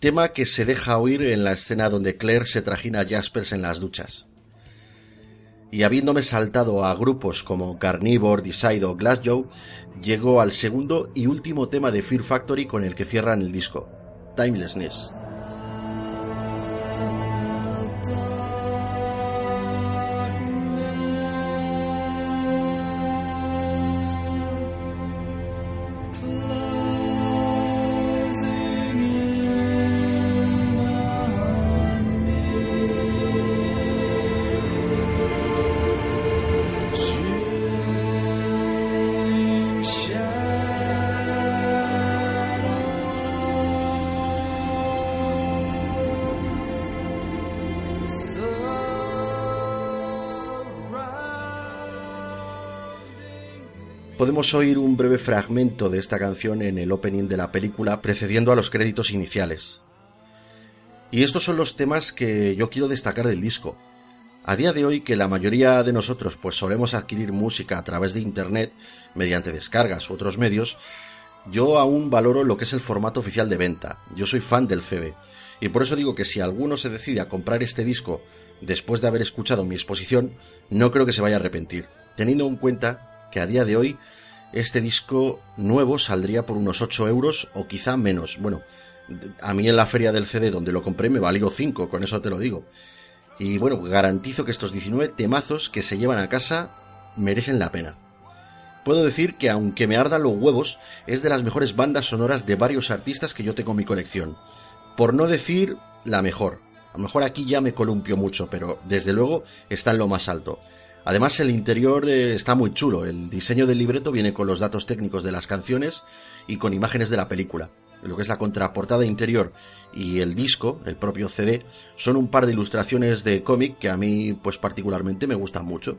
S2: Tema que se deja oír en la escena donde Claire se trajina a Jaspers en las duchas. Y habiéndome saltado a grupos como Carnivore, Decide o Glassjaw, llego al segundo y último tema de Fear Factory con el que cierran el disco, Timelessness. Podemos oír un breve fragmento de esta canción en el opening de la película precediendo a los créditos iniciales. Y estos son los temas que yo quiero destacar del disco. A día de hoy que la mayoría de nosotros pues solemos adquirir música a través de internet mediante descargas u otros medios, yo aún valoro lo que es el formato oficial de venta. Yo soy fan del CD y por eso digo que si alguno se decide a comprar este disco después de haber escuchado mi exposición, no creo que se vaya a arrepentir, teniendo en cuenta que a día de hoy este disco nuevo saldría por unos 8 euros o quizá menos. Bueno, a mí en la feria del CD donde lo compré me valió 5, con eso te lo digo. Y bueno, garantizo que estos 19 temazos que se llevan a casa merecen la pena. Puedo decir que aunque me ardan los huevos, es de las mejores bandas sonoras de varios artistas que yo tengo en mi colección. Por no decir la mejor. A lo mejor aquí ya me columpio mucho, pero desde luego está en lo más alto. Además, el interior eh, está muy chulo. El diseño del libreto viene con los datos técnicos de las canciones y con imágenes de la película. Lo que es la contraportada interior y el disco, el propio CD, son un par de ilustraciones de cómic que a mí, pues particularmente, me gustan mucho.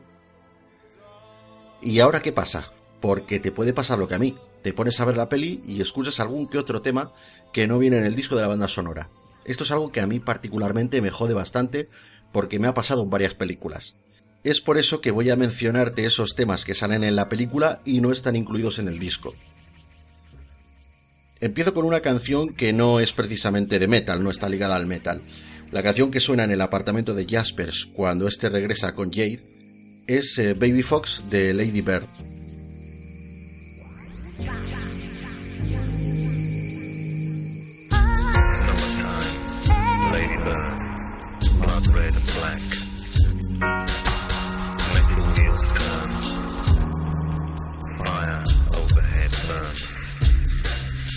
S2: ¿Y ahora qué pasa? Porque te puede pasar lo que a mí. Te pones a ver la peli y escuchas algún que otro tema que no viene en el disco de la banda sonora. Esto es algo que a mí particularmente me jode bastante porque me ha pasado en varias películas. Es por eso que voy a mencionarte esos temas que salen en la película y no están incluidos en el disco. Empiezo con una canción que no es precisamente de metal, no está ligada al metal. La canción que suena en el apartamento de Jaspers cuando éste regresa con Jade es eh, Baby Fox de Lady Bird.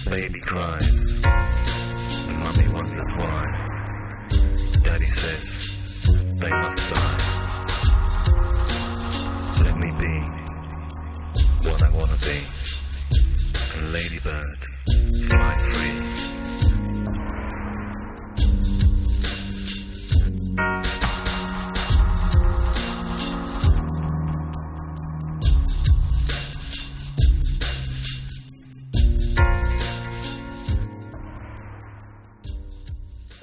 S2: Baby cries. Mommy wonders why. Daddy says they must die. Let me be what I wanna be. Ladybird, fly free.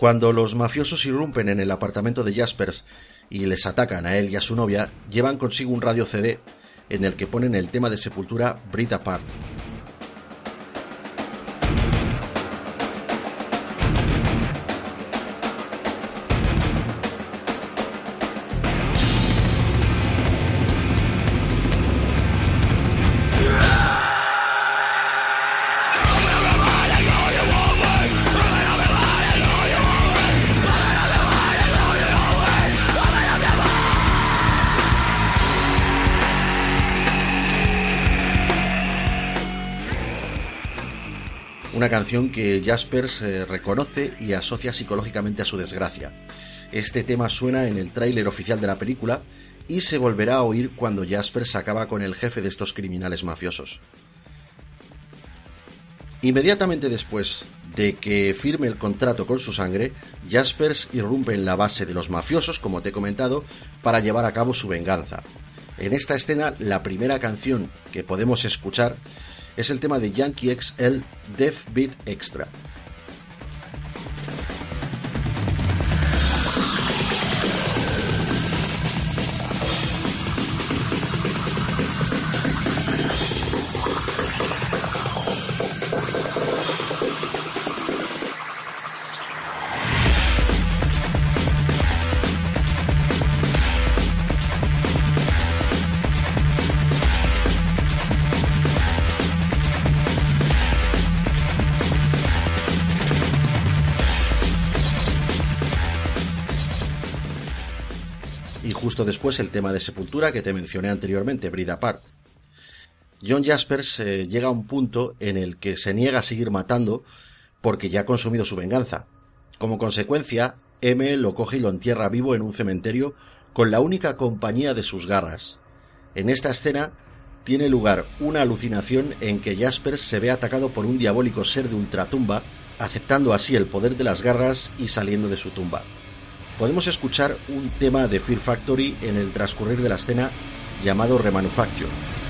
S2: Cuando los mafiosos irrumpen en el apartamento de Jaspers y les atacan a él y a su novia, llevan consigo un radio CD en el que ponen el tema de Sepultura Breathe Apart. Una canción que Jaspers eh, reconoce y asocia psicológicamente a su desgracia. Este tema suena en el tráiler oficial de la película y se volverá a oír cuando Jaspers acaba con el jefe de estos criminales mafiosos. Inmediatamente después de que firme el contrato con su sangre, Jaspers irrumpe en la base de los mafiosos, como te he comentado, para llevar a cabo su venganza. En esta escena, la primera canción que podemos escuchar es el tema de Yankee XL Death Beat Extra, después el tema de Sepultura que te mencioné anteriormente, Brida Apart. John Jaspers eh, llega a un punto en el que se niega a seguir matando porque ya ha consumido su venganza. Como consecuencia, M lo coge y lo entierra vivo en un cementerio con la única compañía de sus garras. En esta escena tiene lugar una alucinación en que Jaspers se ve atacado por un diabólico ser de ultratumba, aceptando así el poder de las garras y saliendo de su tumba podemos escuchar un tema de Fear Factory en el transcurrir de la escena llamado Remanufacture.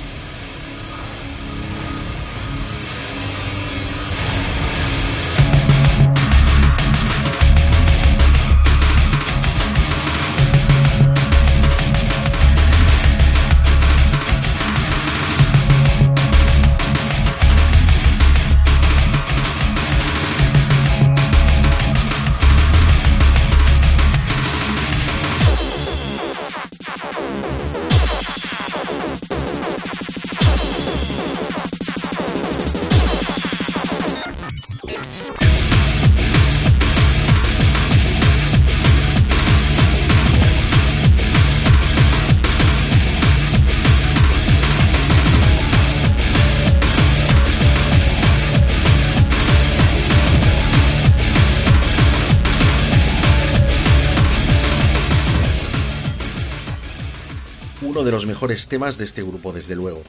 S2: Temas de este grupo, desde luego.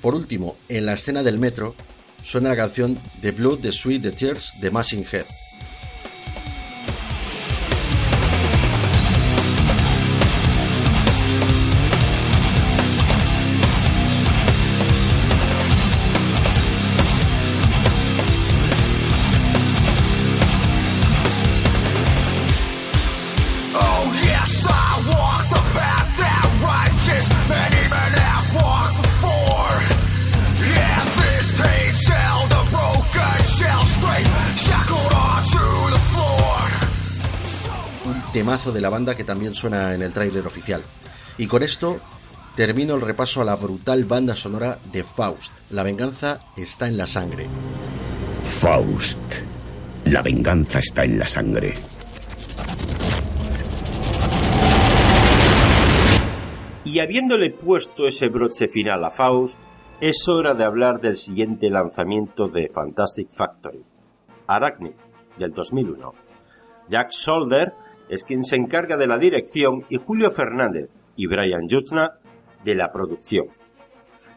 S2: Por último, en la escena del metro suena la canción The Blood, The Sweet, The Tears de Machine Head. Temazo de la banda que también suena en el tráiler oficial. Y con esto termino el repaso a la brutal banda sonora de Faust. La venganza está en la sangre.
S5: Faust. La venganza está en la sangre.
S1: Y habiéndole puesto ese broche final a Faust, es hora de hablar del siguiente lanzamiento de Fantastic Factory, Arachnid, del 2001. Jack Solder es quien se encarga de la dirección y Julio Fernández y Brian Jutzna de la producción.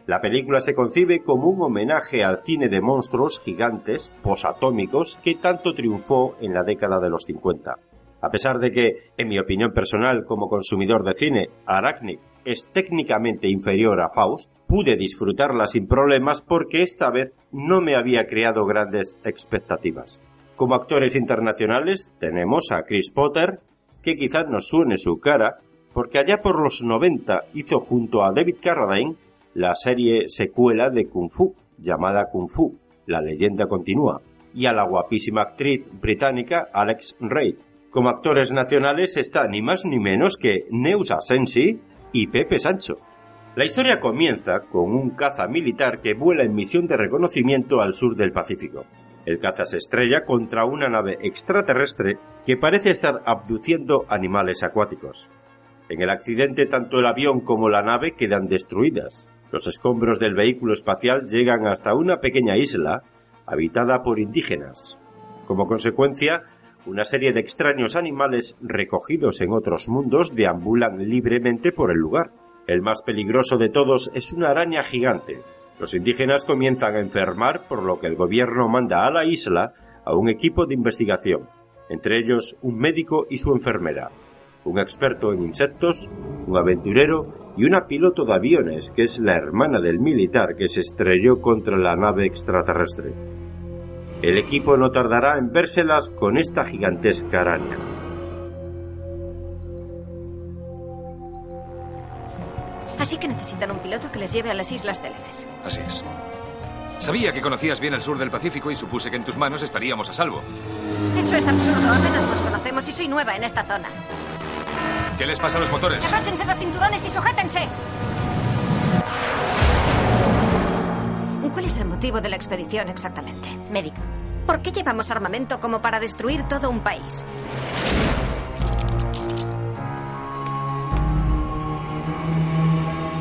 S1: La película se concibe como un homenaje al cine de monstruos gigantes posatómicos que tanto triunfó en la década de los 50. A pesar de que, en mi opinión personal como consumidor de cine, Arachnid es técnicamente inferior a Faust, pude disfrutarla sin problemas porque esta vez no me había creado grandes expectativas. Como actores internacionales tenemos a Chris Potter, que quizás nos suene su cara, porque allá por los 90 hizo junto a David Carradine la serie secuela de Kung Fu, llamada Kung Fu, la leyenda continúa, y a la guapísima actriz británica Alex Reid. Como actores nacionales está ni más ni menos que Neusa Sensi y Pepe Sancho. La historia comienza con un caza militar que vuela en misión de reconocimiento al sur del Pacífico. El caza se estrella contra una nave extraterrestre que parece estar abduciendo animales acuáticos. En el accidente tanto el avión como la nave quedan destruidas. Los escombros del vehículo espacial llegan hasta una pequeña isla habitada por indígenas. Como consecuencia, una serie de extraños animales recogidos en otros mundos deambulan libremente por el lugar. El más peligroso de todos es una araña gigante, Los indígenas comienzan a enfermar, por lo que el gobierno manda a la isla a un equipo de investigación, entre ellos un médico y su enfermera, un experto en insectos, un aventurero y una piloto de aviones que es la hermana del militar que se estrelló contra la nave extraterrestre. El equipo no tardará en vérselas con esta gigantesca araña.
S8: Así que necesitan un piloto que les lleve a las Islas Célebres.
S9: Así es. Sabía que conocías bien el sur del Pacífico y supuse que en tus manos estaríamos a salvo.
S8: Eso es absurdo. Apenas nos conocemos y soy nueva en esta zona.
S9: ¿Qué les pasa a los motores?
S8: Abróchense los cinturones y sujétense. ¿Cuál es el motivo de la expedición exactamente?
S7: Médico.
S8: ¿Por qué llevamos armamento como para destruir todo un país?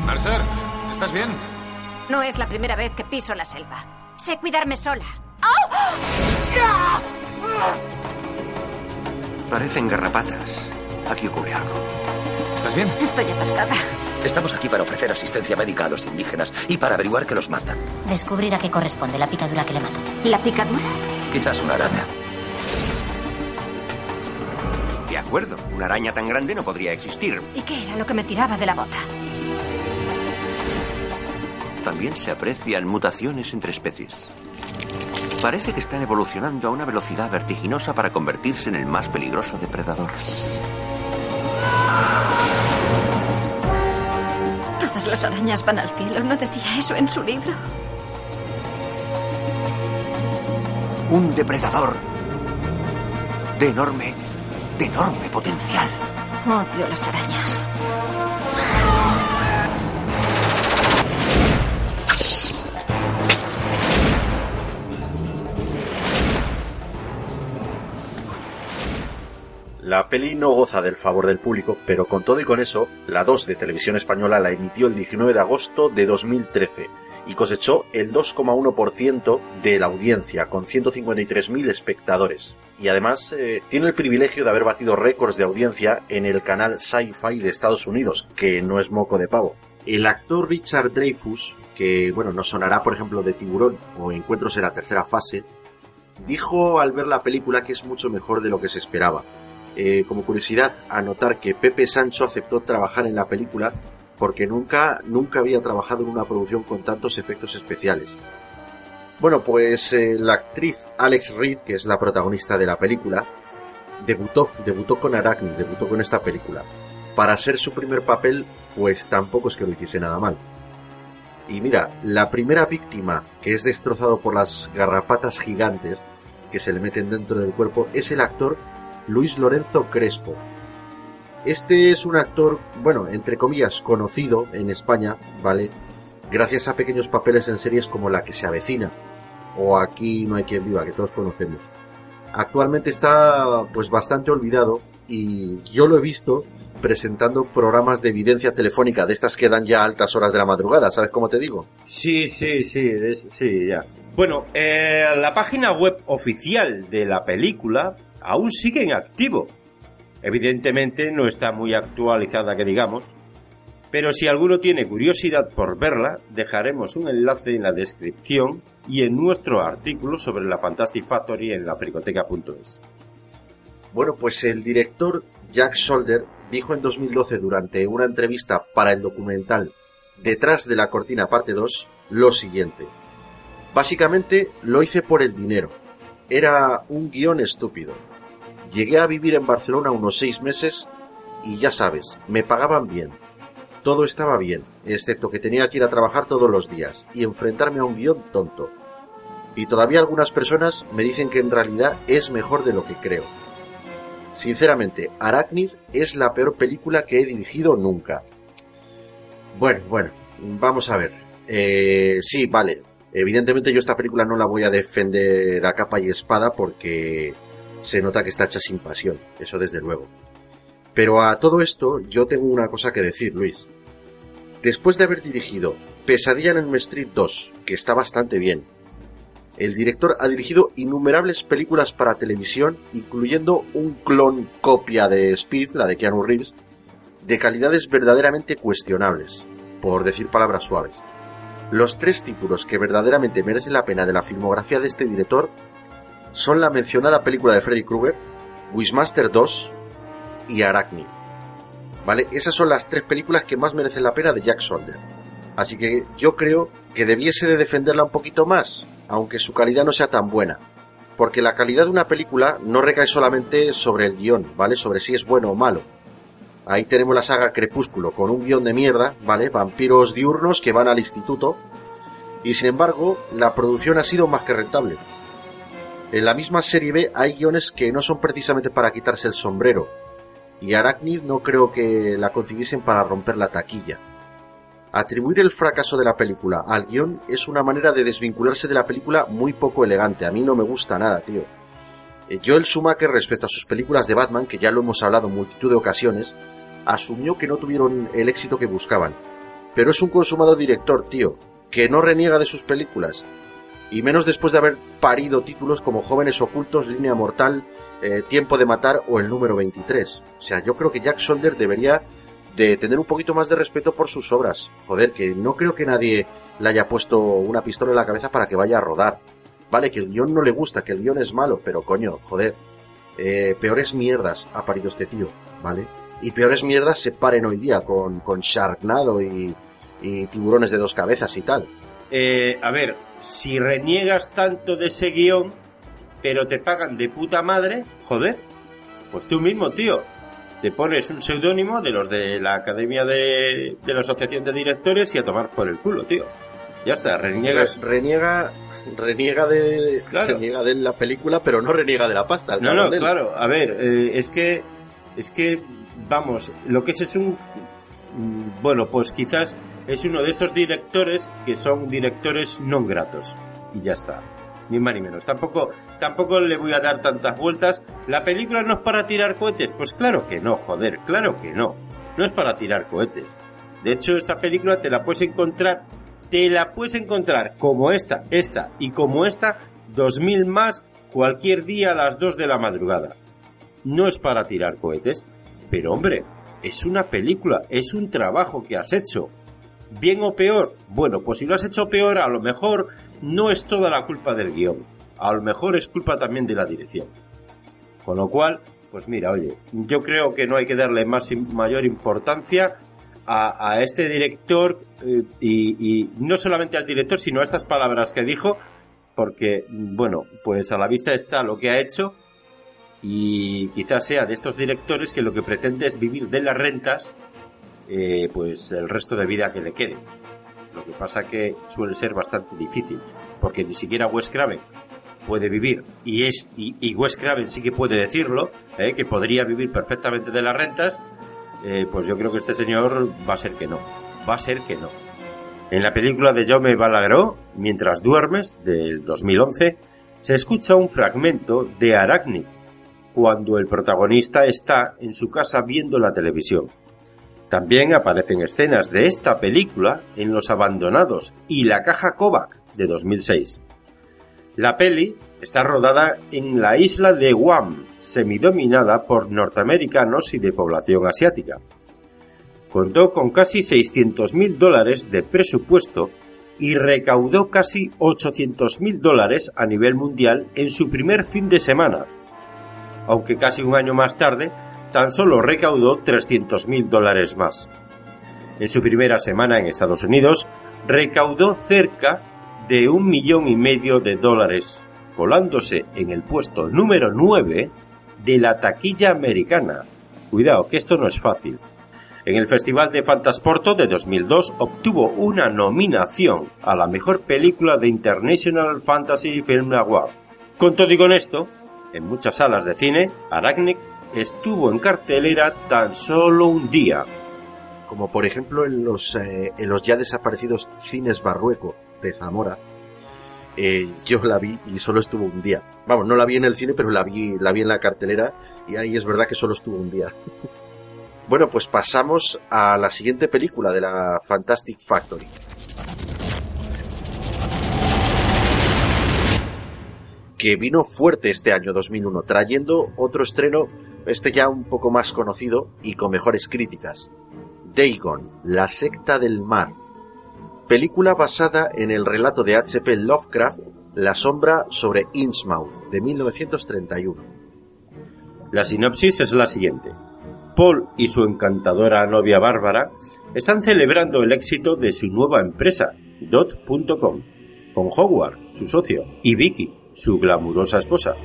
S9: Mercer, ¿estás bien?
S8: No es la primera vez que piso la selva. Sé cuidarme sola.
S10: Parecen garrapatas. Aquí ocurre algo.
S9: ¿Estás bien?
S8: Estoy atascada.
S10: Estamos aquí para ofrecer asistencia médica a los indígenas y para averiguar qué los matan.
S7: Descubrir a qué corresponde la picadura que le mató.
S8: ¿La picadura?
S10: Quizás una araña. De acuerdo, una araña tan grande no podría existir.
S8: ¿Y qué era lo que me tiraba de la bota?
S10: También se aprecian mutaciones entre especies. Parece que están evolucionando a una velocidad vertiginosa para convertirse en el más peligroso depredador.
S8: Todas las arañas van al cielo. ¿No decía eso en su libro?
S10: Un depredador de enorme, de enorme potencial.
S8: Odio las arañas.
S2: La peli no goza del favor del público, pero con todo y con eso, la 2 de Televisión Española la emitió el 19 de agosto de 2013 y cosechó el 2,1% de la audiencia, con 153.000 espectadores. Y además eh, tiene el privilegio de haber batido récords de audiencia en el canal Sci-Fi de Estados Unidos, que no es moco de pavo. El actor Richard Dreyfus, que bueno, nos sonará por ejemplo de Tiburón o Encuentros en la tercera fase, dijo al ver la película que es mucho mejor de lo que se esperaba. Eh, como curiosidad, anotar que Pepe Sancho aceptó trabajar en la película porque nunca, nunca había trabajado en una producción con tantos efectos especiales. Bueno, pues eh, la actriz Alex Reed, que es la protagonista de la película, debutó, debutó con Arachne, debutó con esta película. Para ser su primer papel, pues tampoco es que lo hiciese nada mal. Y mira, la primera víctima que es destrozado por las garrapatas gigantes que se le meten dentro del cuerpo es el actor Luis Lorenzo Crespo. Este es un actor, bueno, entre comillas, conocido en España, ¿vale? Gracias a pequeños papeles en series como La que se avecina o Aquí no hay quien viva, que todos conocemos. Actualmente está pues bastante olvidado y yo lo he visto presentando programas de evidencia telefónica de estas que dan ya altas horas de la madrugada, ¿sabes cómo te digo?
S1: Sí, sí, sí, sí, ya. Bueno, eh, la página web oficial de la película aún sigue en activo. Evidentemente no está muy actualizada que digamos, pero si alguno tiene curiosidad por verla, dejaremos un enlace en la descripción y en nuestro artículo sobre la Fantastic Factory en lafricoteca.es.
S2: Bueno, pues el director Jack Solder dijo en 2012 durante una entrevista para el documental Detrás de la cortina parte 2 lo siguiente. Básicamente lo hice por el dinero. Era un guion estúpido. Llegué a vivir en Barcelona unos seis meses y ya sabes, me pagaban bien. Todo estaba bien, excepto que tenía que ir a trabajar todos los días y enfrentarme a un guion tonto. Y todavía algunas personas me dicen que en realidad es mejor de lo que creo. Sinceramente, Arachnid es la peor película que he dirigido nunca. Bueno, bueno, vamos a ver. Eh, sí, vale. Evidentemente yo esta película no la voy a defender a capa y espada porque se nota que está hecha sin pasión, eso desde luego. Pero a todo esto yo tengo una cosa que decir, Luis. Después de haber dirigido Pesadilla en el Street 2, que está bastante bien, el director ha dirigido innumerables películas para televisión, incluyendo un clon copia de Speed, la de Keanu Reeves, de calidades verdaderamente cuestionables, por decir palabras suaves. Los tres títulos que verdaderamente merecen la pena de la filmografía de este director son la mencionada película de Freddy Krueger, Wishmaster 2 y Arachnid. ¿Vale? Esas son las tres películas que más merecen la pena de Jack Solder. Así que yo creo que debiese de defenderla un poquito más, aunque su calidad no sea tan buena. Porque la calidad de una película no recae solamente sobre el guion, ¿vale? Sobre si es bueno o malo. Ahí tenemos la saga Crepúsculo, con un guion de mierda, ¿vale? Vampiros diurnos que van al instituto. Y sin embargo, la producción ha sido más que rentable. En la misma serie B hay guiones que no son precisamente para quitarse el sombrero. Y Arachnid no creo que la concibiesen para romper la taquilla. Atribuir el fracaso de la película al guion es una manera de desvincularse de la película muy poco elegante. A mí no me gusta nada, tío. Eh, Joel Schumacher, respecto a sus películas de Batman, que ya lo hemos hablado en multitud de ocasiones, asumió que no tuvieron el éxito que buscaban. Pero es un consumado director, tío, que no reniega de sus películas. Y menos después de haber parido títulos como Jóvenes Ocultos, Línea Mortal, eh, Tiempo de Matar o El Número 23. O sea, yo creo que Jack Solder debería de tener un poquito más de respeto por sus obras. Joder, que no creo que nadie le haya puesto una pistola en la cabeza para que vaya a rodar. Vale, que el guion no le gusta, que el guion es malo, pero coño, joder. Eh, peores mierdas ha parido este tío, ¿vale? Y peores mierdas se paren hoy día con, con Sharknado y, y tiburones de dos cabezas y tal.
S1: Eh, a ver, si reniegas tanto de ese guion, pero te pagan de puta madre, joder, pues tú mismo, tío, te pones un seudónimo de los de la Academia de, de la Asociación de Directores y a tomar por el culo, tío. Ya está, reniegas.
S2: Reniega, reniega de, reniega de la película, pero no reniega de la pasta.
S1: No, no, claro, a ver, eh, es que, es que, vamos, lo que es es un, bueno, pues quizás es uno de estos directores que son directores no gratos. Y ya está. Ni más ni menos. Tampoco, tampoco le voy a dar tantas vueltas. ¿La película no es para tirar cohetes? Pues claro que no, joder, claro que no. No es para tirar cohetes. De hecho, esta película te la puedes encontrar, te la puedes encontrar como esta, esta y como esta, 2000 más cualquier día a las 2 de la madrugada. No es para tirar cohetes, pero hombre, es una película, es un trabajo que has hecho. Bien o peor, bueno, pues si lo has hecho peor, a lo mejor no es toda la culpa del guion. A lo mejor es culpa también de la dirección. Con lo cual, pues mira, oye, yo creo que no hay que darle más mayor importancia a, este director eh, y, y no solamente al director, sino a estas palabras que dijo, porque, bueno, pues a la vista está lo que ha hecho y quizás sea de estos directores que lo que pretende es vivir de las rentas, eh, pues el resto de vida que le quede. Lo que pasa que suele ser bastante difícil, porque ni siquiera Wes Craven puede vivir y es y, y Wes Craven sí que puede decirlo, eh, que podría vivir perfectamente de las rentas, eh, pues yo creo que este señor va a ser que no, va a ser que no. En la película de Jaume Balagueró, Mientras duermes, del 2011, se escucha un fragmento de Arachnid, cuando el protagonista está en su casa viendo la televisión. También aparecen escenas de esta película en Los Abandonados y La Caja Kovac de 2006. La peli está rodada en la isla de Guam, semidominada por norteamericanos y de población asiática. Contó con casi 600.000 dólares de presupuesto y recaudó casi 800.000 dólares a nivel mundial en su primer fin de semana, aunque casi un año más tarde tan solo recaudó 300.000 dólares más. En su primera semana en Estados Unidos, recaudó cerca de un millón y medio de dólares, colándose en el puesto número 9 de la taquilla americana. Cuidado, que esto no es fácil. En el Festival de Fantasporto de 2002 obtuvo una nominación a la mejor película de International Fantasy Film Award. Con todo y con esto, en muchas salas de cine, Arachnid estuvo en cartelera tan solo un día.
S2: Como por ejemplo en los, eh, en los ya desaparecidos cines Barrueco de Zamora. Eh, yo la vi y solo estuvo un día. Vamos, no la vi en el cine, pero la vi, la vi en la cartelera y ahí es verdad que solo estuvo un día. bueno, pues pasamos a la siguiente película de la Fantastic Factory. Que vino fuerte este año 2001, trayendo otro estreno, este ya un poco más conocido y con mejores críticas. Dagon, la secta del mar. película basada en el relato de H.P. Lovecraft La sombra sobre Innsmouth de 1931.
S1: La sinopsis es la siguiente. Paul y su encantadora novia Bárbara están celebrando el éxito de su nueva empresa, Dot.com, con Howard, su socio, y Vicky, su glamurosa esposa.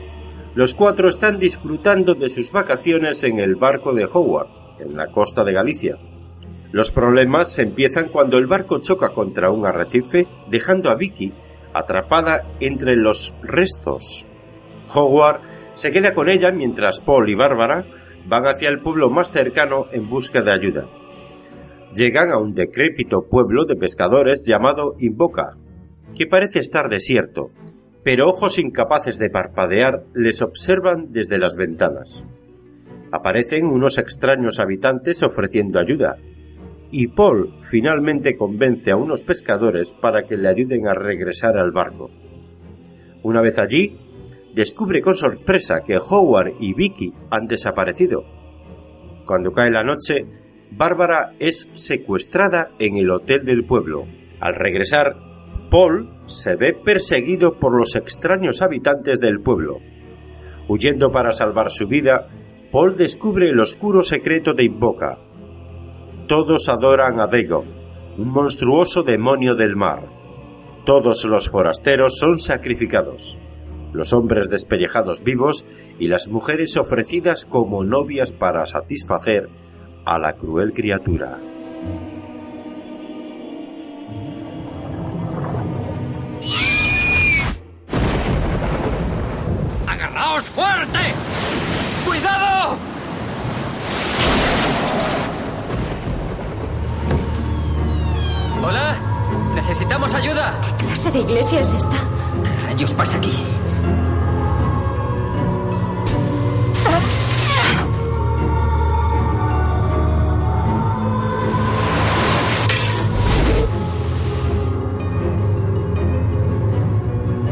S1: Los cuatro están disfrutando de sus vacaciones en el barco de Howard, en la costa de Galicia. Los problemas empiezan cuando el barco choca contra un arrecife, dejando a Vicky atrapada entre los restos. Howard se queda con ella mientras Paul y Bárbara van hacia el pueblo más cercano en busca de ayuda. Llegan a un decrépito pueblo de pescadores llamado Invoca, que parece estar desierto, pero ojos incapaces de parpadear les observan desde las ventanas. Aparecen unos extraños habitantes ofreciendo ayuda, y Paul finalmente convence a unos pescadores para que le ayuden a regresar al barco. Una vez allí, descubre con sorpresa que Howard y Vicky han desaparecido. Cuando cae la noche, Bárbara es secuestrada en el hotel del pueblo. Al regresar, Paul se ve perseguido por los extraños habitantes del pueblo. Huyendo para salvar su vida, Paul descubre el oscuro secreto de Invoca. Todos adoran a Dagon, un monstruoso demonio del mar. Todos los forasteros son sacrificados, los hombres despellejados vivos y las mujeres ofrecidas como novias para satisfacer a la cruel criatura.
S11: Fuerte! ¡Cuidado! ¿Hola? ¿Necesitamos ayuda?
S12: ¿Qué clase de iglesia es esta?
S11: ¿Qué rayos pasa aquí?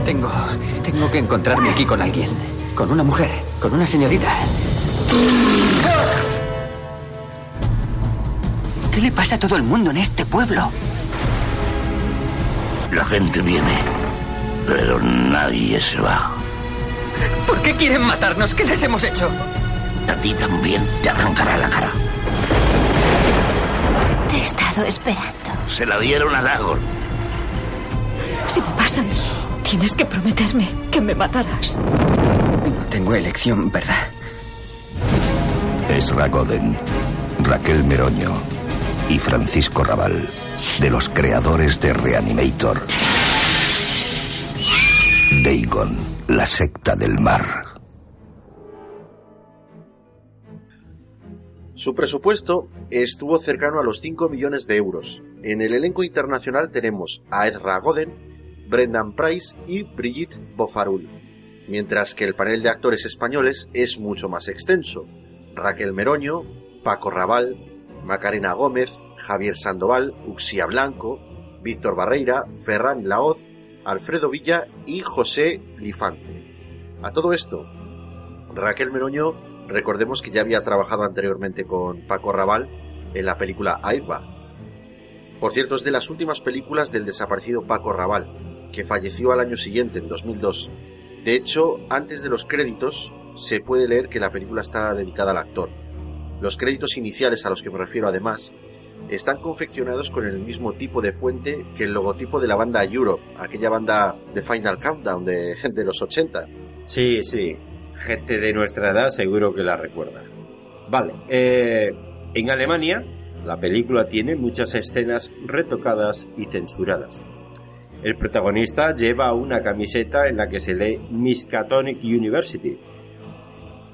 S11: Tengo. Tengo que encontrarme aquí con alguien. Con una mujer. Con una señorita. ¿Qué le pasa a todo el mundo en este pueblo?
S5: La gente viene, pero nadie se va.
S11: ¿Por qué quieren matarnos? ¿Qué les hemos hecho?
S5: A ti también te arrancará la cara.
S12: Te he estado esperando.
S5: Se la dieron a Dagon.
S12: Si me pasa a mí, tienes que prometerme que me matarás.
S11: No tengo elección, ¿verdad?
S5: Esra Goden, Raquel Meroño y Francisco Raval, de los creadores de Reanimator. Dagon, la secta del mar.
S2: Su presupuesto estuvo cercano a los 5 millones de euros. En el elenco internacional tenemos a Ezra Goden, Brendan Price y Brigitte Bofarul, mientras que el panel de actores españoles es mucho más extenso. Raquel Meroño, Paco Raval, Macarena Gómez, Javier Sandoval, Uxía Blanco, Víctor Barreira, Ferran Laoz, Alfredo Villa y José Lifante. A todo esto, Raquel Meroño, recordemos que ya había trabajado anteriormente con Paco Raval en la película Airbag. Por cierto, es de las últimas películas del desaparecido Paco Raval, que falleció al año siguiente, en 2002. De hecho, antes de los créditos se puede leer que la película está dedicada al actor. Los créditos iniciales a los que me refiero además están confeccionados con el mismo tipo de fuente que el logotipo de la banda Europe, aquella banda de Final Countdown de, los 80.
S1: Sí, sí. Gente de nuestra edad seguro que la recuerda. Vale. eh, en Alemania, la película tiene muchas escenas retocadas y censuradas. El protagonista lleva una camiseta en la que se lee Miskatonic University.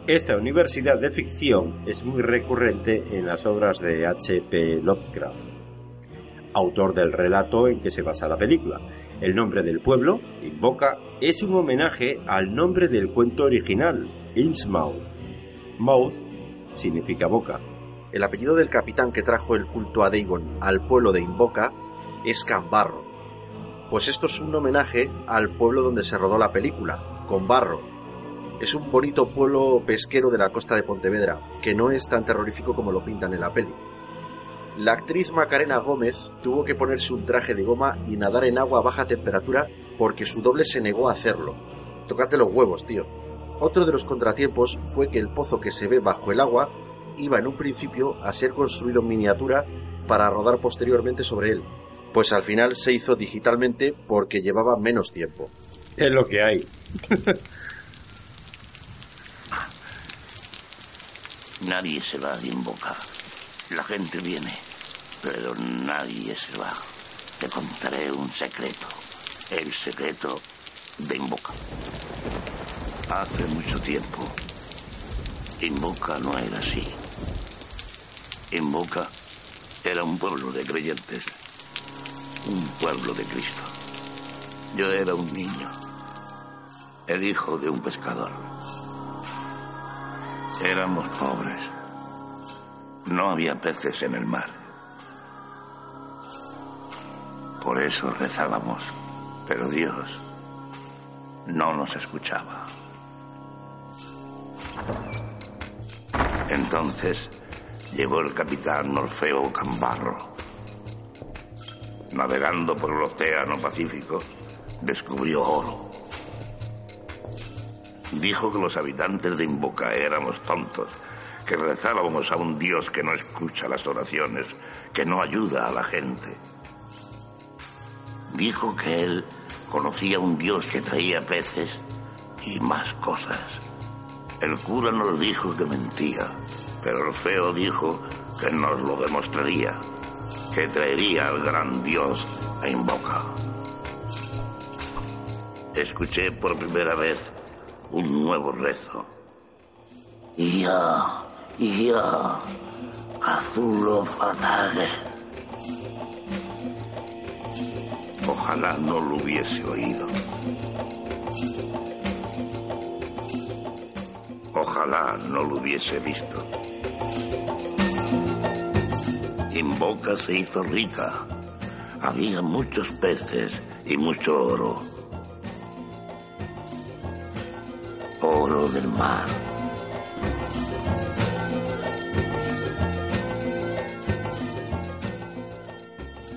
S1: Esta universidad de ficción es muy recurrente en las obras de H.P. Lovecraft, autor del relato en que se basa la película. El nombre del pueblo, Invoca, es un homenaje al nombre del cuento original, Innsmouth. Mouth significa boca.
S2: El apellido del capitán que trajo el culto a Dagon al pueblo de Invoca es Cambarro. Pues esto es un homenaje al pueblo donde se rodó la película, Conbarro. Es un bonito pueblo pesquero de la costa de Pontevedra, que no es tan terrorífico como lo pintan en la peli. La actriz Macarena Gómez tuvo que ponerse un traje de goma y nadar en agua a baja temperatura porque su doble se negó a hacerlo. Tócate los huevos, tío. Otro de los contratiempos fue que el pozo que se ve bajo el agua iba en un principio a ser construido en miniatura para rodar posteriormente sobre él, pues al final se hizo digitalmente porque llevaba menos tiempo.
S1: Es lo que hay.
S13: Nadie se va de Invoca. La gente viene, pero nadie se va. Te contaré un secreto. El secreto de Invoca. Hace mucho tiempo, Invoca no era así. Invoca era un pueblo de creyentes, un pueblo de Cristo. Yo era un niño, el hijo de un pescador. Éramos pobres. No había peces en el mar. Por eso rezábamos, pero Dios no nos escuchaba. Entonces llegó el capitán Orfeo Cambarro. Navegando por el Océano Pacífico, descubrió oro. Dijo que los habitantes de Invoca éramos tontos, que rezábamos a un Dios que no escucha las oraciones, que no ayuda a la gente. Dijo que él conocía un Dios que traía peces y más cosas. El cura nos dijo que mentía, pero el feo dijo que nos lo demostraría, que traería al gran Dios a Invoca. Escuché por primera vez un nuevo rezo. Ya, ya, azulo fatage. Ojalá no lo hubiese oído. Ojalá no lo hubiese visto. Invoca se hizo rica. Había muchos peces y mucho oro. Oro del mar.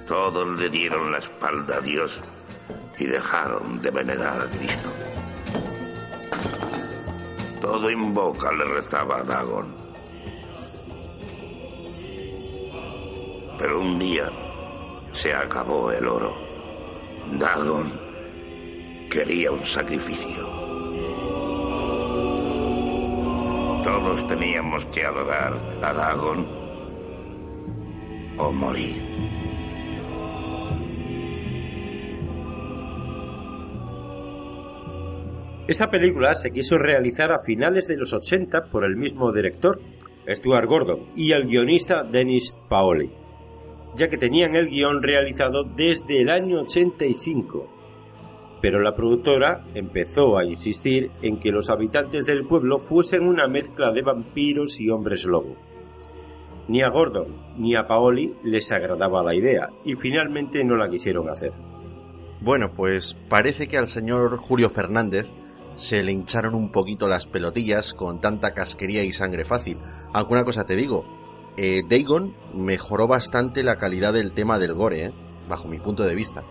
S13: Todos le dieron la espalda a Dios y dejaron de venerar a Cristo. Todo invoca le rezaba a Dagon. Pero un día se acabó el oro. Dagon quería un sacrificio. Todos teníamos que adorar a Dagon o morir.
S1: Esta película se quiso realizar a finales de los 80 por el mismo director, Stuart Gordon, y el guionista Dennis Paoli, ya que tenían el guion realizado desde el año 85. Pero la productora empezó a insistir en que los habitantes del pueblo fuesen una mezcla de vampiros y hombres lobo. Ni a Gordon ni a Paoli les agradaba la idea y finalmente no la quisieron hacer.
S2: Bueno, pues parece que al señor Julio Fernández se le hincharon un poquito las pelotillas con tanta casquería y sangre fácil. Aunque una cosa te digo, eh, Dagon mejoró bastante la calidad del tema del gore, ¿eh? bajo mi punto de vista.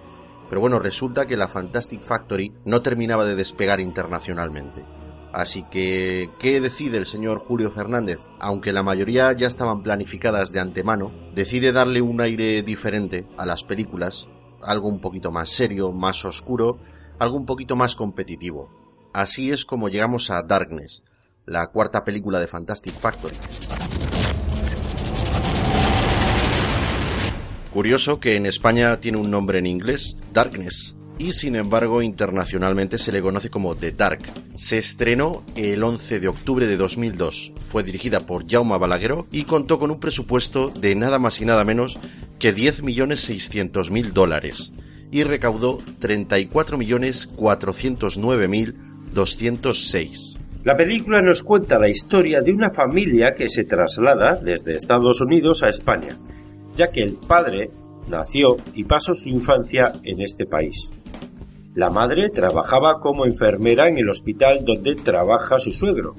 S2: Pero bueno, resulta que la Fantastic Factory no terminaba de despegar internacionalmente. Así que, ¿qué decide el señor Julio Fernández? Aunque la mayoría ya estaban planificadas de antemano, decide darle un aire diferente a las películas, algo un poquito más serio, más oscuro, algo un poquito más competitivo. Así es como llegamos a Darkness, la cuarta película de Fantastic Factory. Curioso que en España tiene un nombre en inglés, Darkness, y sin embargo internacionalmente se le conoce como The Dark. Se estrenó el 11 de octubre de 2002, fue dirigida por Jaume Balagueró y contó con un presupuesto de nada más y nada menos que 10.600.000 dólares y recaudó 34.409.206.
S1: La película nos cuenta la historia de una familia que se traslada desde Estados Unidos a España, ya que el padre nació y pasó su infancia en este país. La madre trabajaba como enfermera en el hospital donde trabaja su suegro.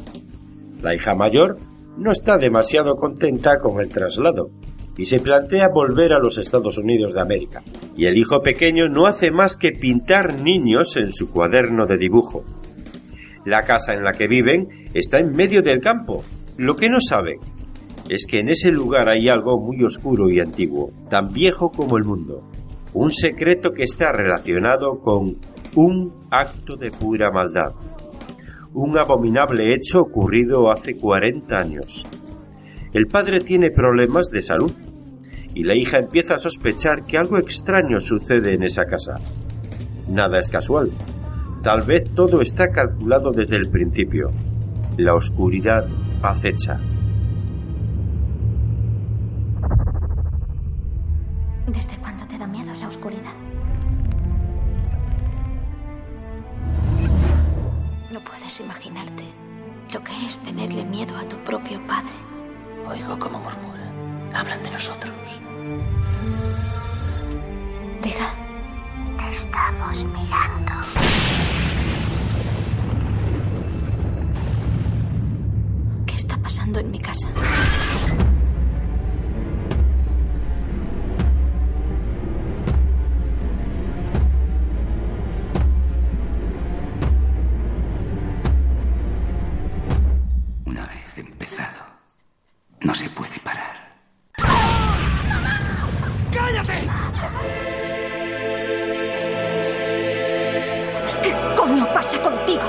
S1: La hija mayor no está demasiado contenta con el traslado y se plantea volver a los Estados Unidos de América. Y el hijo pequeño no hace más que pintar niños en su cuaderno de dibujo. La casa en la que viven está en medio del campo. Lo que no saben es que en ese lugar hay algo muy oscuro y antiguo, tan viejo como el mundo. Un secreto que está relacionado con un acto de pura maldad. Un abominable hecho ocurrido hace 40 años. El padre tiene problemas de salud y la hija empieza a sospechar que algo extraño sucede en esa casa. Nada es casual. Tal vez todo está calculado desde el principio. La oscuridad acecha.
S14: ¿Desde cuándo te da miedo la oscuridad? No puedes imaginarte lo que es tenerle miedo a tu propio padre.
S11: Oigo cómo murmura. Hablan de nosotros.
S14: Diga.
S3: Te estamos mirando.
S14: ¿Qué está pasando en mi casa?
S6: No se puede parar.
S3: ¡Cállate!
S14: ¿Qué coño pasa contigo?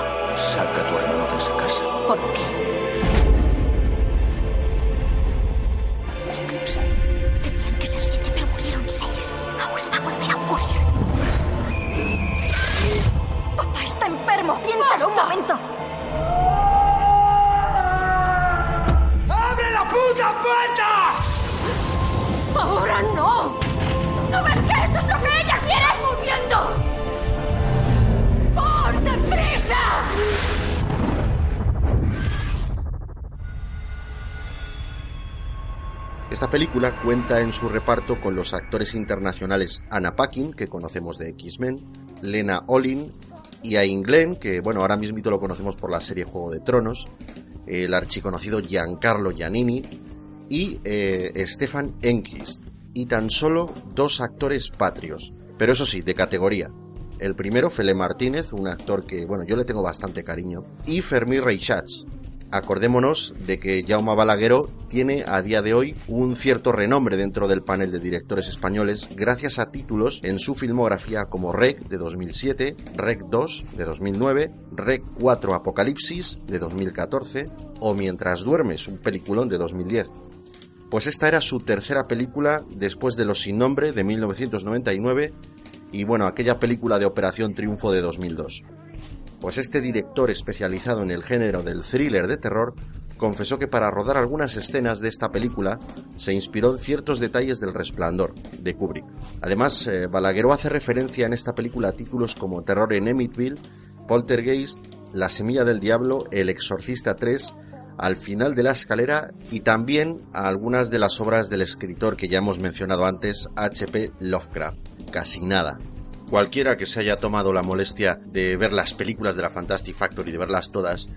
S2: Esta película cuenta en su reparto con los actores internacionales Anna Paquin, que conocemos de X-Men, Lena Olin y Ayn Glenn, que bueno, ahora mismo lo conocemos por la serie Juego de Tronos, el archiconocido Giancarlo Giannini y eh, Stefan Enquist, y tan solo dos actores patrios, pero eso sí, de categoría. El primero, Fele Martínez, un actor que, bueno, yo le tengo bastante cariño, y Fermín Reixach. Acordémonos de que Jaume Balagueró tiene a día de hoy un cierto renombre dentro del panel de directores españoles gracias a títulos en su filmografía como Rec de 2007, Rec 2 de 2009, Rec 4 Apocalipsis de 2014 o Mientras duermes, un peliculón de 2010. Pues esta era su tercera película después de Los sin nombre de 1999 y bueno, aquella película de Operación Triunfo de 2002. Pues este director especializado en el género del thriller de terror confesó que para rodar algunas escenas de esta película se inspiró en ciertos detalles del Resplandor de Kubrick. Además, eh, Balagueró hace referencia en esta película a títulos como Terror en Emmyville, Poltergeist, La semilla del diablo, El exorcista 3, Al final de la escalera y también a algunas de las obras del escritor que ya hemos mencionado antes, H.P. Lovecraft. Casi nada. Cualquiera que se haya tomado la molestia de ver las películas de la Fantastic Factory, de verlas todas,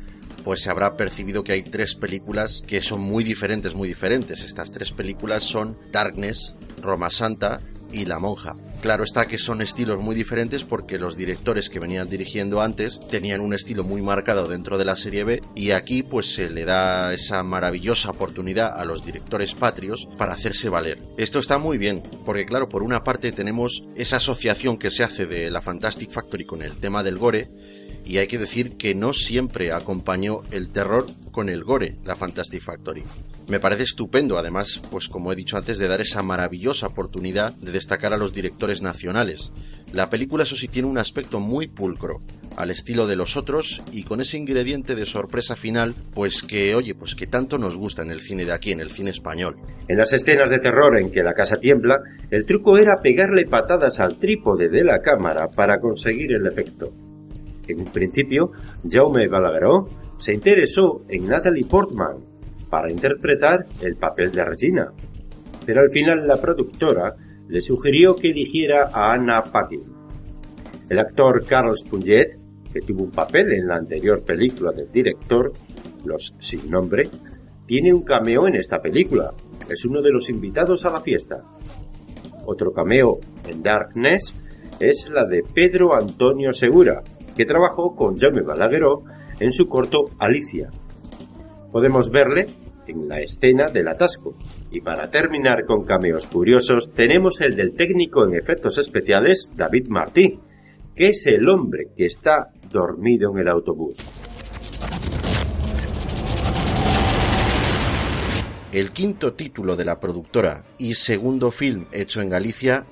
S2: pues se habrá percibido que hay tres películas que son muy diferentes, muy diferentes. Estas tres películas son Darkness, Roma Santa y La Monja. Claro está que son estilos muy diferentes porque los directores que venían dirigiendo antes tenían un estilo muy marcado dentro de la serie B y aquí pues se le da esa maravillosa oportunidad a los directores patrios para hacerse valer. Esto está muy bien porque claro, por una parte tenemos esa asociación que se hace de la Fantastic Factory con el tema del gore y hay que decir que no siempre acompañó el terror con el gore, la Fantastic Factory. Me parece estupendo, además, pues como he dicho antes, de dar esa maravillosa oportunidad de destacar a los directores nacionales. La película, eso sí, tiene un aspecto muy pulcro, al estilo de los otros y con ese ingrediente de sorpresa final, pues que, oye, pues que tanto nos gusta en el cine de aquí, en el cine español.
S1: En las escenas de terror en que la casa tiembla, el truco era pegarle patadas al trípode de la cámara para conseguir el efecto. En un principio, Jaume Balagueró se interesó en Natalie Portman para interpretar el papel de Regina, pero al final la productora le sugirió que eligiera a Anna Paquin. El actor Carl Spunget, que tuvo un papel en la anterior película del director, Los sin nombre, tiene un cameo en esta película, es uno de los invitados a la fiesta. Otro cameo en Darkness es la de Pedro Antonio Segura, que trabajó con Jaime Balagueró en su corto Alicia. Podemos verle en la escena del atasco. Y para terminar con cameos curiosos, tenemos el del técnico en efectos especiales, David Martí, que es el hombre que está dormido en el autobús.
S2: El quinto título de la productora y segundo film hecho en Galicia,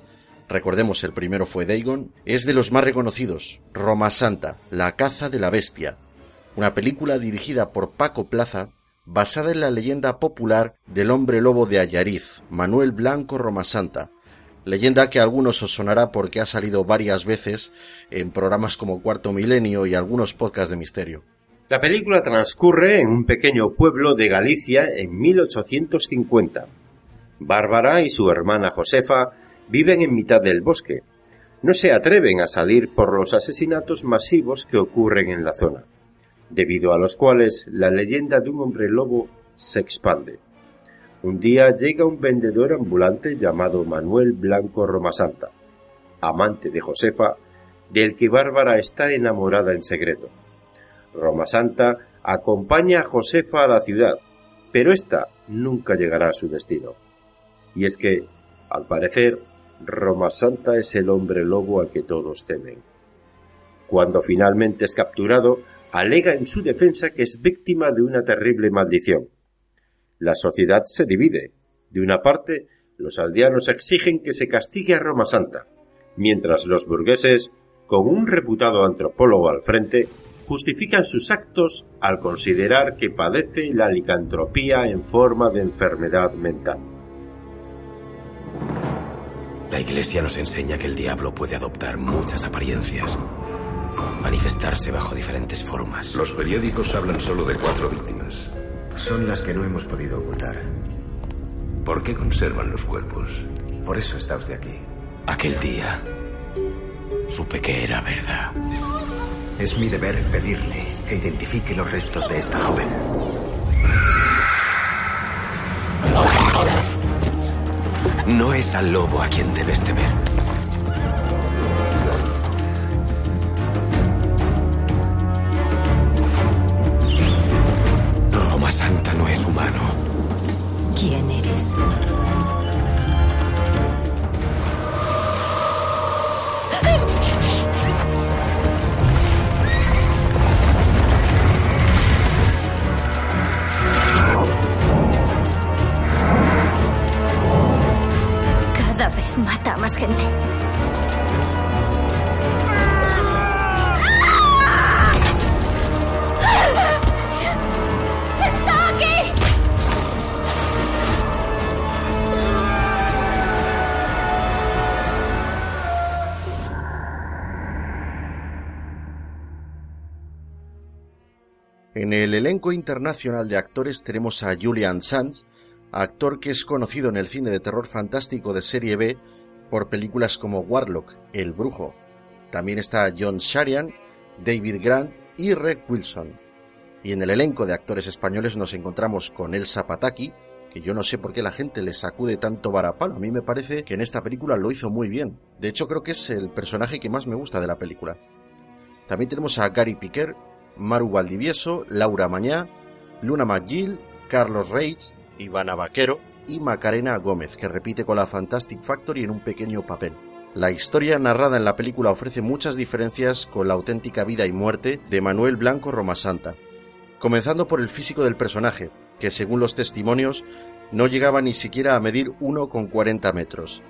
S2: recordemos el primero fue Dagon, es de los más reconocidos, Roma Santa, La caza de la bestia, una película dirigida por Paco Plaza basada en la leyenda popular del hombre lobo de Ayariz, Manuel Blanco Romasanta, leyenda que a algunos os sonará porque ha salido varias veces en programas como Cuarto Milenio y algunos podcasts de misterio.
S1: La película transcurre en un pequeño pueblo de Galicia en 1850. Bárbara y su hermana Josefa viven en mitad del bosque. No se atreven a salir por los asesinatos masivos que ocurren en la zona, debido a los cuales la leyenda de un hombre lobo se expande. Un día llega un vendedor ambulante llamado Manuel Blanco Romasanta, amante de Josefa, del que Bárbara está enamorada en secreto. Roma Santa acompaña a Josefa a la ciudad, pero ésta nunca llegará a su destino. Y es que, al parecer, Roma Santa es el hombre lobo al que todos temen. Cuando finalmente es capturado, alega en su defensa que es víctima de una terrible maldición. La sociedad se divide. De una parte, los aldeanos exigen que se castigue a Roma Santa, mientras los burgueses, con un reputado antropólogo al frente, justifican sus actos al considerar que padece la licantropía en forma de enfermedad mental.
S15: La Iglesia nos enseña que el diablo puede adoptar muchas apariencias, manifestarse bajo diferentes formas.
S6: Los periódicos hablan solo de cuatro víctimas.
S15: Son las que no hemos podido ocultar.
S6: ¿Por qué conservan los cuerpos?
S15: Por eso está usted aquí. Aquel día supe que era verdad. Es mi deber pedirle que identifique los restos de esta joven. No es al lobo a quien debes temer. Roma Santa no es humano.
S7: ¿Quién eres?
S8: Cada vez mata a más gente.
S2: En el elenco internacional de actores tenemos a Julian Sands, actor que es conocido en el cine de terror fantástico de serie B por películas como Warlock, El Brujo. También está John Sharian, David Grant y Reg Wilson. Y en el elenco de actores españoles nos encontramos con Elsa Pataki, que yo no sé por qué la gente le sacude tanto varapalo. A mí me parece que en esta película lo hizo muy bien. De hecho, creo que es el personaje que más me gusta de la película. También tenemos a Gary Piquer, Maru Valdivieso, Laura Mañá, Luna McGill, Carlos Reitz, Ivana Vaquero y Macarena Gómez, que repite con la Fantastic Factory en un pequeño papel. La historia narrada en la película ofrece muchas diferencias con la auténtica vida y muerte de Manuel Blanco Romasanta, comenzando por el físico del personaje, que según los testimonios no llegaba ni siquiera a medir 1,40 metros.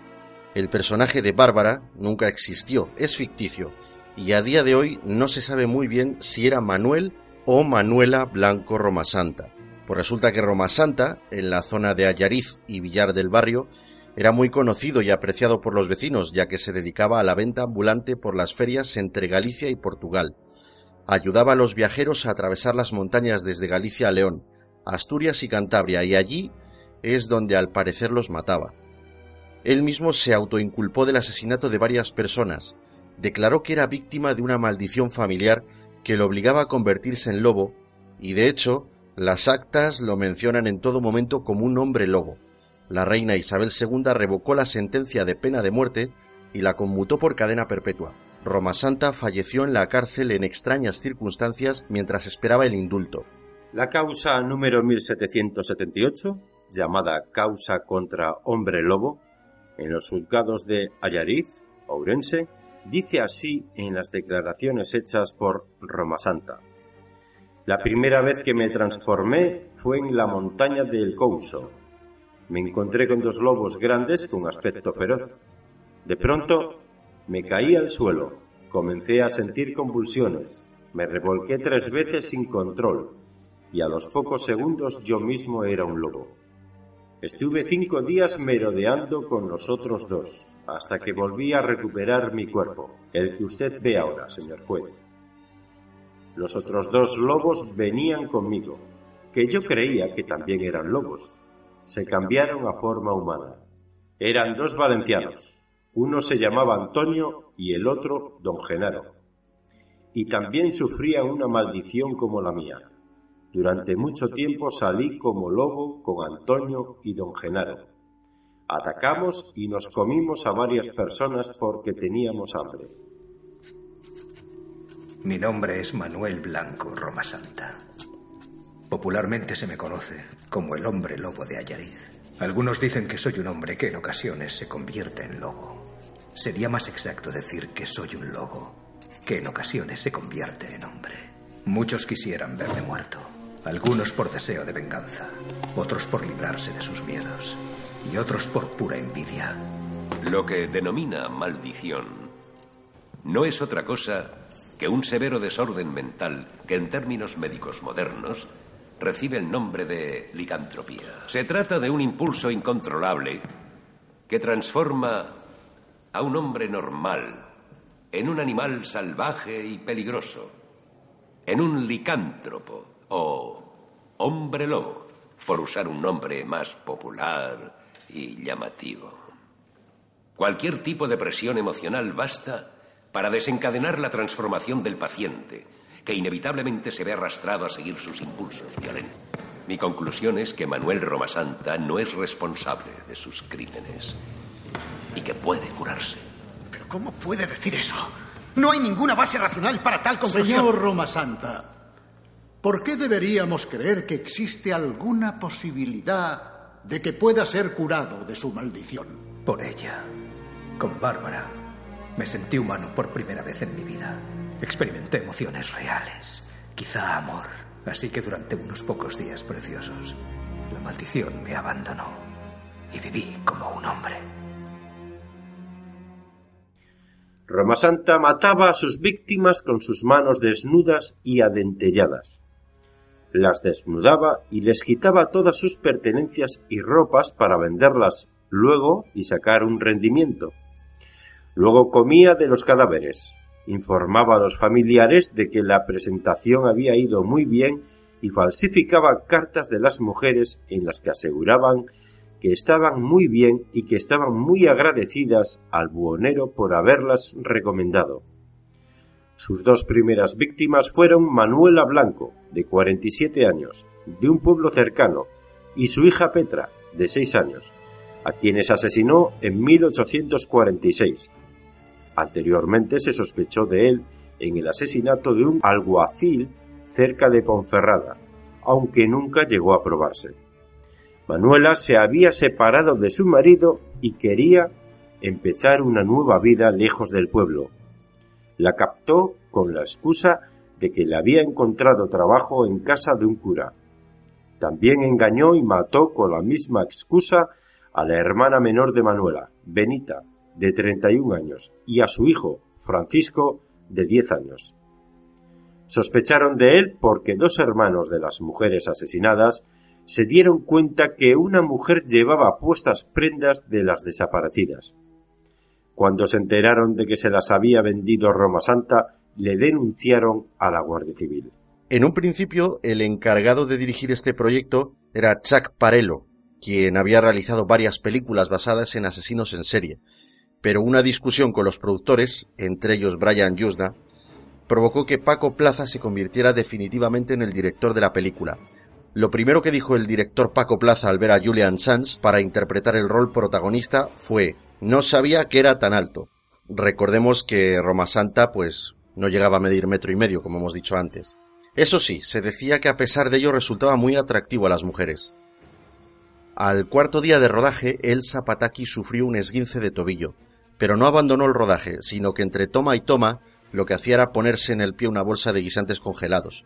S2: El personaje de Bárbara nunca existió, es ficticio, y a día de hoy no se sabe muy bien si era Manuel o Manuela Blanco Romasanta. Pues resulta que Romasanta, en la zona de Ayariz y Villar del Barrio, era muy conocido y apreciado por los vecinos, ya que se dedicaba a la venta ambulante por las ferias entre Galicia y Portugal. Ayudaba a los viajeros a atravesar las montañas desde Galicia a León, Asturias y Cantabria, y allí es donde al parecer los mataba. Él mismo se autoinculpó del asesinato de varias personas, declaró que era víctima de una maldición familiar que lo obligaba a convertirse en lobo, y de hecho, las actas lo mencionan en todo momento como un hombre lobo, la reina Isabel II revocó la sentencia de pena de muerte y la conmutó por cadena perpetua. Roma Santa falleció en la cárcel en extrañas circunstancias mientras esperaba el indulto.
S1: La causa número 1778, llamada Causa contra Hombre Lobo, en los juzgados de Ayariz, Ourense, dice así en las declaraciones hechas por Roma Santa. La primera vez que me transformé fue en la montaña del Couso. Me encontré con dos lobos grandes con aspecto feroz. De pronto me caí al suelo, comencé a sentir convulsiones, me revolqué tres veces sin control y a los pocos segundos yo mismo era un lobo. Estuve cinco días merodeando con los otros dos, hasta que volví a recuperar mi cuerpo, el que usted ve ahora, señor juez. Los otros dos lobos venían conmigo, que yo creía que también eran lobos. Se cambiaron a forma humana. Eran dos valencianos. Uno se llamaba Antonio y el otro don Genaro. Y también sufrían una maldición como la mía. Durante mucho tiempo salí como lobo con Antonio y don Genaro. Atacamos y nos comimos a varias personas porque teníamos hambre.
S15: Mi nombre es Manuel Blanco Roma Santa. Popularmente se me conoce como el hombre lobo de Ayariz. Algunos dicen que soy un hombre que en ocasiones se convierte en lobo. Sería más exacto decir que soy un lobo que en ocasiones se convierte en hombre. Muchos quisieran verme muerto. Algunos por deseo de venganza, otros por librarse de sus miedos y otros por pura envidia.
S16: Lo que denomina maldición no es otra cosa que un severo desorden mental que en términos médicos modernos recibe el nombre de licantropía. Se trata de un impulso incontrolable que transforma a un hombre normal en un animal salvaje y peligroso, en un licántropo o hombre lobo, por usar un nombre más popular y llamativo. Cualquier tipo de presión emocional basta para desencadenar la transformación del paciente, que inevitablemente se ve arrastrado a seguir sus impulsos violentos. Mi conclusión es que Manuel Romasanta no es responsable de sus crímenes y que puede curarse.
S17: ¿Pero cómo puede decir eso? No hay ninguna base racional para tal conclusión.
S18: Señor Romasanta, ¿por qué deberíamos creer que existe alguna posibilidad de que pueda ser curado de su maldición?
S15: Por ella, con Bárbara, me sentí humano por primera vez en mi vida. Experimenté emociones reales, quizá amor. Así que durante unos pocos días preciosos, la maldición me abandonó y viví como un hombre.
S1: Roma Santa mataba a sus víctimas con sus manos desnudas y adentelladas. Las desnudaba y les quitaba todas sus pertenencias y ropas para venderlas luego y sacar un rendimiento. Luego comía de los cadáveres, informaba a los familiares de que la presentación había ido muy bien y falsificaba cartas de las mujeres en las que aseguraban que estaban muy bien y que estaban muy agradecidas al buhonero por haberlas recomendado. Sus dos primeras víctimas fueron Manuela Blanco, de 47 años, de un pueblo cercano, y su hija Petra, de 6 años, a quienes asesinó en 1846. Anteriormente se sospechó de él en el asesinato de un alguacil cerca de Ponferrada, aunque nunca llegó a probarse. Manuela se había separado de su marido y quería empezar una nueva vida lejos del pueblo. La captó con la excusa de que le había encontrado trabajo en casa de un cura. También engañó y mató con la misma excusa a la hermana menor de Manuela, Benita, de 31 años, y a su hijo, Francisco, de 10 años. Sospecharon de él porque dos hermanos de las mujeres asesinadas se dieron cuenta que una mujer llevaba puestas prendas de las desaparecidas. Cuando se enteraron de que se las había vendido Roma Santa, le denunciaron a la Guardia Civil.
S2: En un principio, el encargado de dirigir este proyecto era Chuck Parello, quien había realizado varias películas basadas en asesinos en serie, pero una discusión con los productores, entre ellos Brian Yuzna, provocó que Paco Plaza se convirtiera definitivamente en el director de la película, Lo primero que dijo el director Paco Plaza al ver a Julian Sands para interpretar el rol protagonista fue no sabía que era tan alto. Recordemos que Roma Santa pues no llegaba a medir metro y medio, como hemos dicho antes. Eso sí, se decía que a pesar de ello resultaba muy atractivo a las mujeres. Al cuarto día de rodaje, el Zapataki sufrió un esguince de tobillo, pero no abandonó el rodaje, sino que entre toma y toma lo que hacía era ponerse en el pie una bolsa de guisantes congelados.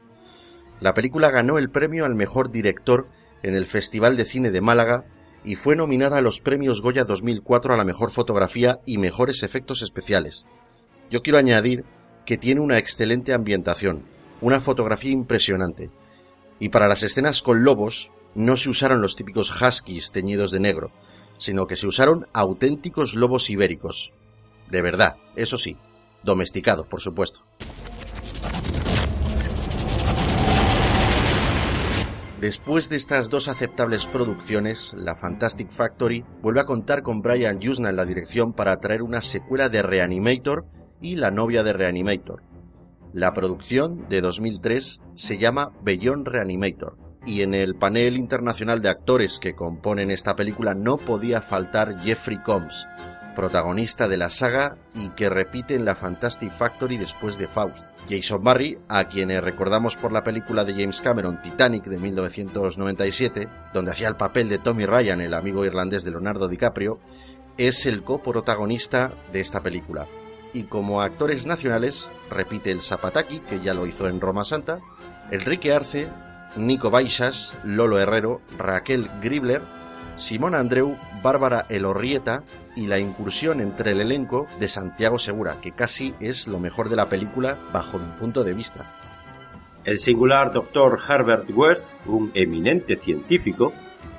S2: La película ganó el premio al mejor director en el Festival de Cine de Málaga y fue nominada a los premios Goya 2004 a la mejor fotografía y mejores efectos especiales. Yo quiero añadir que tiene una excelente ambientación, una fotografía impresionante. Y para las escenas con lobos no se usaron los típicos huskies teñidos de negro, sino que se usaron auténticos lobos ibéricos. De verdad, eso sí, domesticados, por supuesto. Después de estas dos aceptables producciones, la Fantastic Factory vuelve a contar con Brian Yuzna en la dirección para traer una secuela de Reanimator y La novia de Reanimator. La producción, de 2003, se llama Beyond Reanimator, y en el panel internacional de actores que componen esta película no podía faltar Jeffrey Combs, protagonista de la saga y que repite en la Fantastic Factory después de Faust. Jason Barry, a quien recordamos por la película de James Cameron Titanic de 1997, donde hacía el papel de Tommy Ryan, el amigo irlandés de Leonardo DiCaprio, es el coprotagonista de esta película. Y como actores nacionales, repite el Zapataki, que ya lo hizo en Roma Santa, Enrique Arce, Nico Baixas, Lolo Herrero, Raquel Gribler, Simón Andreu, Bárbara Elorrieta y la incursión entre el elenco de Santiago Segura, que casi es lo mejor de la película bajo mi punto de vista.
S1: El singular doctor Herbert West, un eminente científico,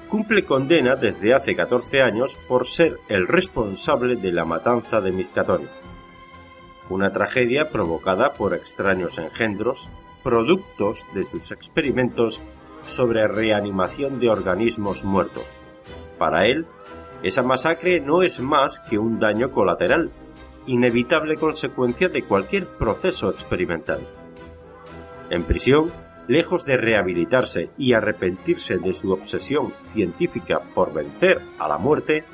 S1: cumple condena desde hace 14 años por ser el responsable de la matanza de Miskatonic. Una tragedia provocada por extraños engendros, productos de sus experimentos sobre reanimación de organismos muertos. Para él, esa masacre no es más que un daño colateral, inevitable consecuencia de cualquier proceso experimental. En prisión, lejos de rehabilitarse y arrepentirse de su obsesión científica por vencer a la muerte,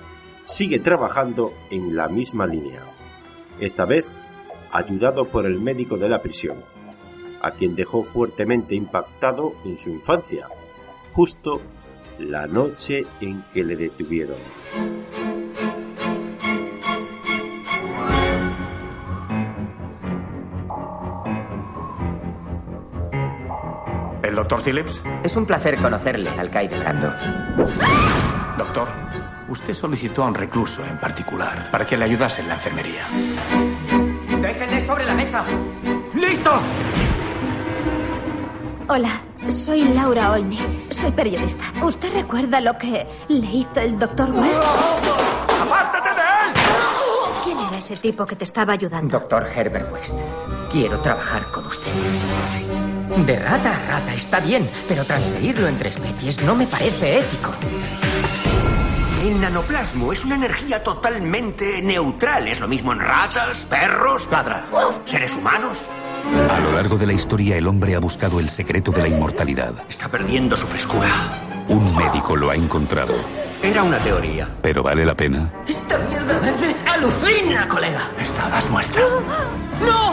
S1: sigue trabajando en la misma línea. Esta vez, ayudado por el médico de la prisión, a quien dejó fuertemente impactado en su infancia, justo la noche en que le detuvieron.
S19: ¿El doctor Phillips?
S20: Es un placer conocerle, alcaide Brando.
S19: Doctor, usted solicitó a un recluso en particular para que le ayudase en la enfermería.
S20: ¡Déjenle sobre la mesa!
S19: ¡Listo!
S7: Hola, soy Laura Olney. Soy periodista. ¿Usted recuerda lo que le hizo el doctor West?
S19: ¡Apártate de él!
S7: ¿Quién era ese tipo que te estaba ayudando?
S20: Doctor Herbert West, quiero trabajar con usted. De rata a rata está bien, pero transferirlo entre especies no me parece ético.
S10: El nanoplasmo es una energía totalmente neutral. Es lo mismo en ratas, perros,
S19: Ladra.
S10: seres humanos.
S21: A lo largo de la historia el hombre ha buscado el secreto de la inmortalidad.
S10: Está perdiendo su frescura.
S21: Un médico lo ha encontrado.
S10: Era una teoría.
S21: ¿Pero vale la pena?
S10: Esta mierda verde alucina, colega.
S19: Estabas muerta.
S10: ¡No!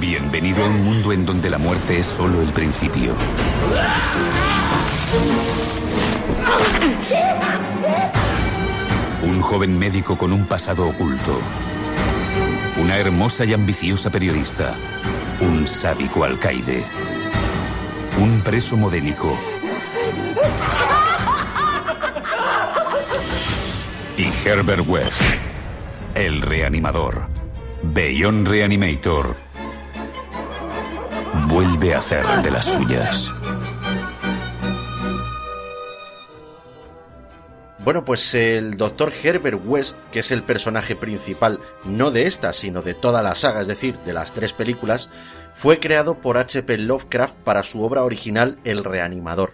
S21: Bienvenido a un mundo en donde la muerte es solo el principio. Un joven médico con un pasado oculto. Una hermosa y ambiciosa periodista. Un sádico alcaide. Un preso modélico. Y Herbert West. El reanimador. Beyond Reanimator. Vuelve a hacer de las suyas.
S2: Bueno, pues el doctor Herbert West, que es el personaje principal no de esta, sino de toda la saga, es decir, de las tres películas, fue creado por H.P. Lovecraft para su obra original El Reanimador.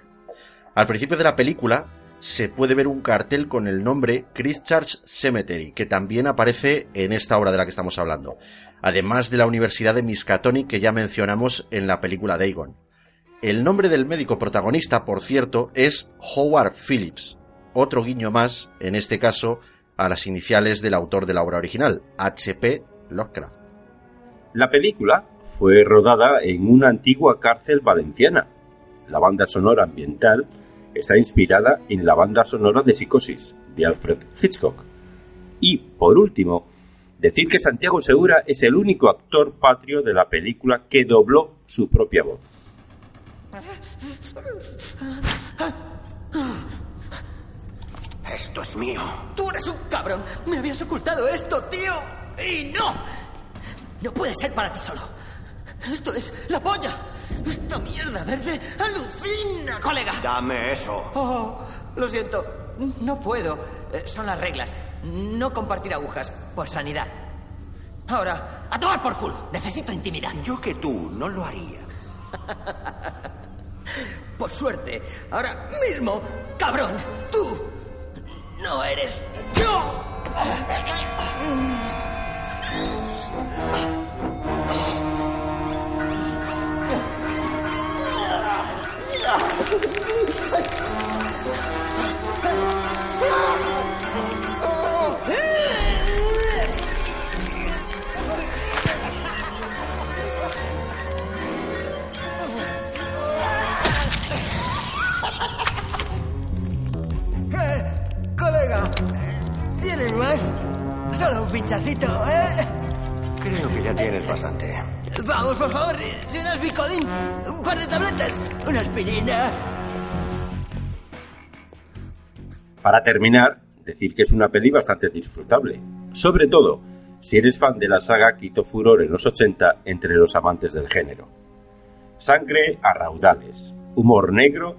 S2: Al principio de la película se puede ver un cartel con el nombre Christchurch Cemetery, que también aparece en esta obra de la que estamos hablando, además de la Universidad de Miskatonic que ya mencionamos en la película Dagon. El nombre del médico protagonista, por cierto, es Howard Phillips, otro guiño más, en este caso, a las iniciales del autor de la obra original, H.P. Lovecraft.
S1: La película fue rodada en una antigua cárcel valenciana. La banda sonora ambiental está inspirada en la banda sonora de Psicosis, de Alfred Hitchcock. Y, por último, decir que Santiago Segura es el único actor patrio de la película que dobló su propia voz.
S22: Esto es mío.
S11: Tú eres un cabrón. Me habías ocultado esto, tío. Y no. No puede ser para ti solo. Esto es la polla. Esta mierda verde alucina, colega.
S22: Dame eso.
S11: Oh, lo siento. No puedo. Eh, son las reglas. No compartir agujas por sanidad. Ahora, a tomar por culo. Necesito intimidad.
S22: Yo que tú no lo haría.
S11: por suerte, ahora mismo, cabrón, tú no eres yo. ¿Tienes más? Solo un pinchacito, ¿eh?
S22: Creo que ya tienes bastante.
S11: Vamos, por favor, si unas Bicodin, un par de tabletas, una aspirina.
S1: Para terminar, decir que es una peli bastante disfrutable. Sobre todo, si eres fan de la saga que hizo furor en los 80 entre los amantes del género. Sangre a raudales, humor negro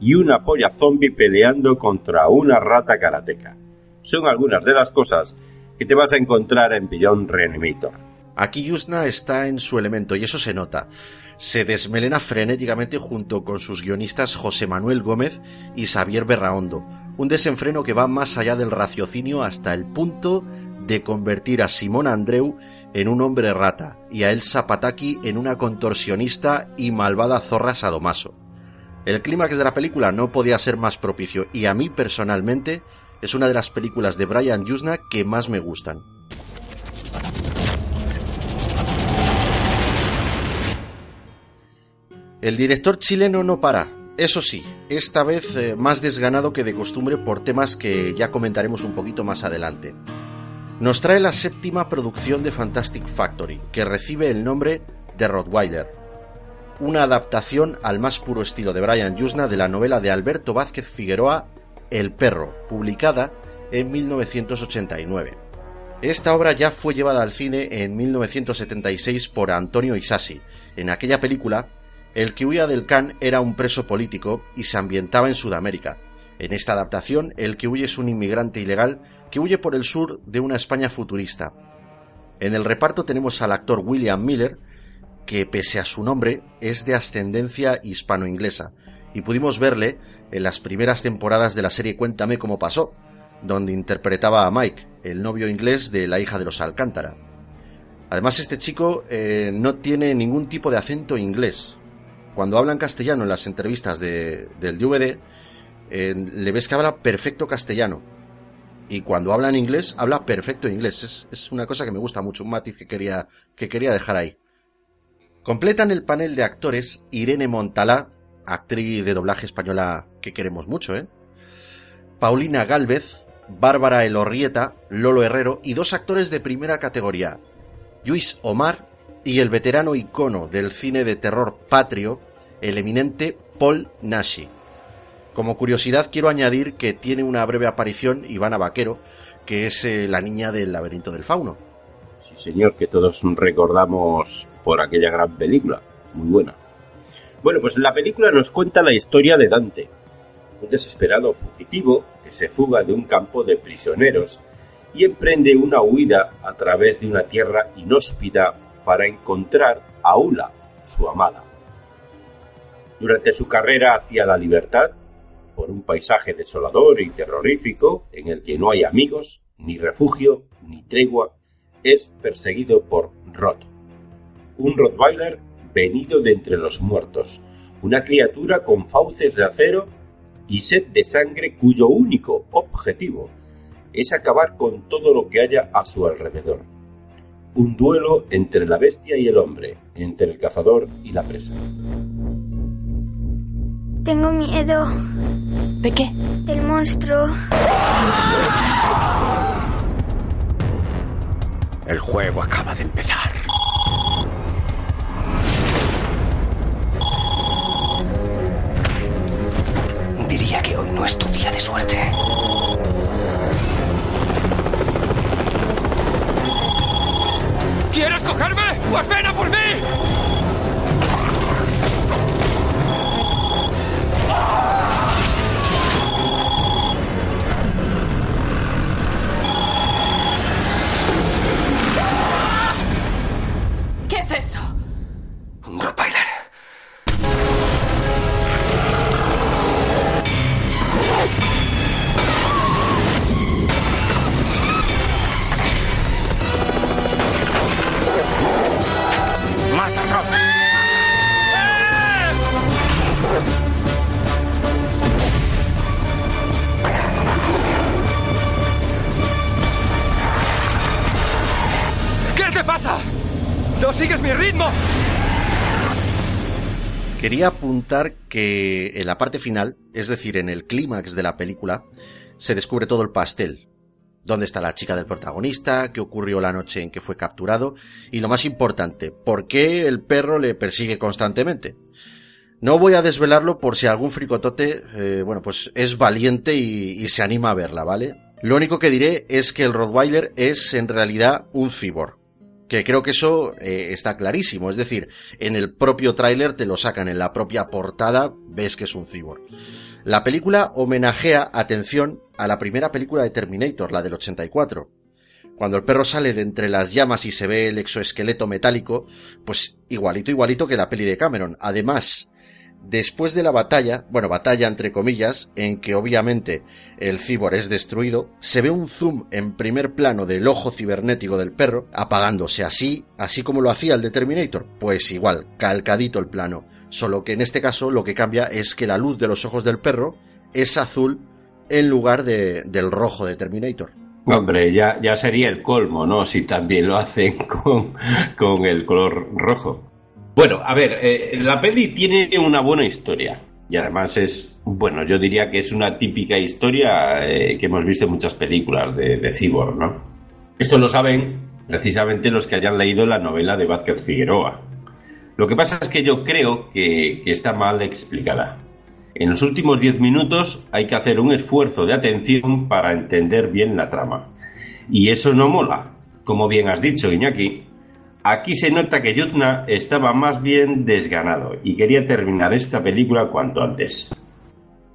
S1: y una polla zombie peleando contra una rata karateca. Son algunas de las cosas que te vas a encontrar en Beyond Reanimator.
S2: Aquí Yusna está en su elemento y eso se nota. Se desmelena frenéticamente junto con sus guionistas José Manuel Gómez y Xavier Berraondo. Un desenfreno que va más allá del raciocinio hasta el punto de convertir a Simón Andreu en un hombre rata y a Elsa Pataki en una contorsionista y malvada zorra sadomaso. El clímax de la película no podía ser más propicio y a mí personalmente es una de las películas de Brian Yusna que más me gustan. El director chileno no para, eso sí, esta vez eh, más desganado que de costumbre por temas que ya comentaremos un poquito más adelante. Nos trae la séptima producción de Fantastic Factory, que recibe el nombre de Rottweiler, una adaptación al más puro estilo de Brian Yusna de la novela de Alberto Vázquez Figueroa El perro, publicada en 1989. Esta obra ya fue llevada al cine en 1976 por Antonio Isasi. En aquella película, el que huía del Can era un preso político y se ambientaba en Sudamérica. En esta adaptación, el que huye es un inmigrante ilegal que huye por el sur de una España futurista. En el reparto tenemos al actor William Miller, que pese a su nombre es de ascendencia hispano-inglesa, y pudimos verle en las primeras temporadas de la serie Cuéntame cómo pasó, donde interpretaba a Mike, el novio inglés de la hija de los Alcántara. Además, este chico eh, no tiene ningún tipo de acento inglés. Cuando habla en castellano en las entrevistas de, del DVD, eh, le ves que habla perfecto castellano. Y cuando habla inglés, habla perfecto inglés. Es, es una cosa que me gusta mucho, un matiz que quería, que quería dejar ahí. Completan el panel de actores Irene Montalá, actriz de doblaje española que queremos mucho, ¿eh? Paulina Gálvez, Bárbara Elorrieta, Lolo Herrero y dos actores de primera categoría, Luis Omar y el veterano icono del cine de terror patrio, el eminente Paul Nashi. Como curiosidad quiero añadir que tiene una breve aparición Ivana Vaquero, que es eh, la niña del laberinto del fauno.
S1: Sí, señor, que todos recordamos por aquella gran película. Muy buena. Bueno, pues la película nos cuenta la historia de Dante, un desesperado fugitivo que se fuga de un campo de prisioneros y emprende una huida a través de una tierra inhóspita para encontrar a Ula, su amada. Durante su carrera hacia la libertad, por un paisaje desolador y terrorífico en el que no hay amigos, ni refugio, ni tregua, es perseguido por Rot, un Rottweiler venido de entre los muertos, una criatura con fauces de acero y sed de sangre cuyo único objetivo es acabar con todo lo que haya a su alrededor. Un duelo entre la bestia y el hombre, entre el cazador y la presa.
S12: Tengo miedo.
S14: ¿De qué?
S12: Del monstruo.
S5: El juego acaba de empezar.
S11: Suerte.
S2: Que en la parte final, es decir, en el clímax de la película, se descubre todo el pastel. ¿Dónde está la chica del protagonista? ¿Qué ocurrió la noche en que fue capturado? Y lo más importante, ¿por qué el perro le persigue constantemente? No voy a desvelarlo por si algún fricotote, eh, bueno, pues es valiente y, y se anima a verla, ¿vale? Lo único que diré es que el Rottweiler es en realidad un cyborg que creo que eso eh, está clarísimo. Es decir, en el propio tráiler te lo sacan, en la propia portada ves que es un cyborg. La película homenajea, atención, a la primera película de Terminator, la del 84. Cuando el perro sale de entre las llamas y se ve el exoesqueleto metálico, pues igualito, igualito que la peli de Cameron. Además, después de la batalla, bueno, batalla entre comillas, en que obviamente el cibor es destruido, se ve un zoom en primer plano del ojo cibernético del perro apagándose así, así como lo hacía el de Terminator. Pues igual, calcadito el plano. Solo que en este caso lo que cambia es que la luz de los ojos del perro es azul en lugar de, del rojo de Terminator.
S1: Hombre, ya, ya sería el colmo, ¿no? Si también lo hacen con, con el color rojo. Bueno, a ver, eh, la peli tiene una buena historia. Y además es, bueno, yo diría que es una típica historia eh, que hemos visto en muchas películas de, de ¿no? Esto lo saben precisamente los que hayan leído la novela de Vázquez Figueroa. Lo que pasa es que yo creo que, que está mal explicada. En los últimos 10 minutos hay que hacer un esfuerzo de atención para entender bien la trama. Y eso no mola. Como bien has dicho, Iñaki, aquí se nota que Yuzna estaba más bien desganado y quería terminar esta película cuanto antes.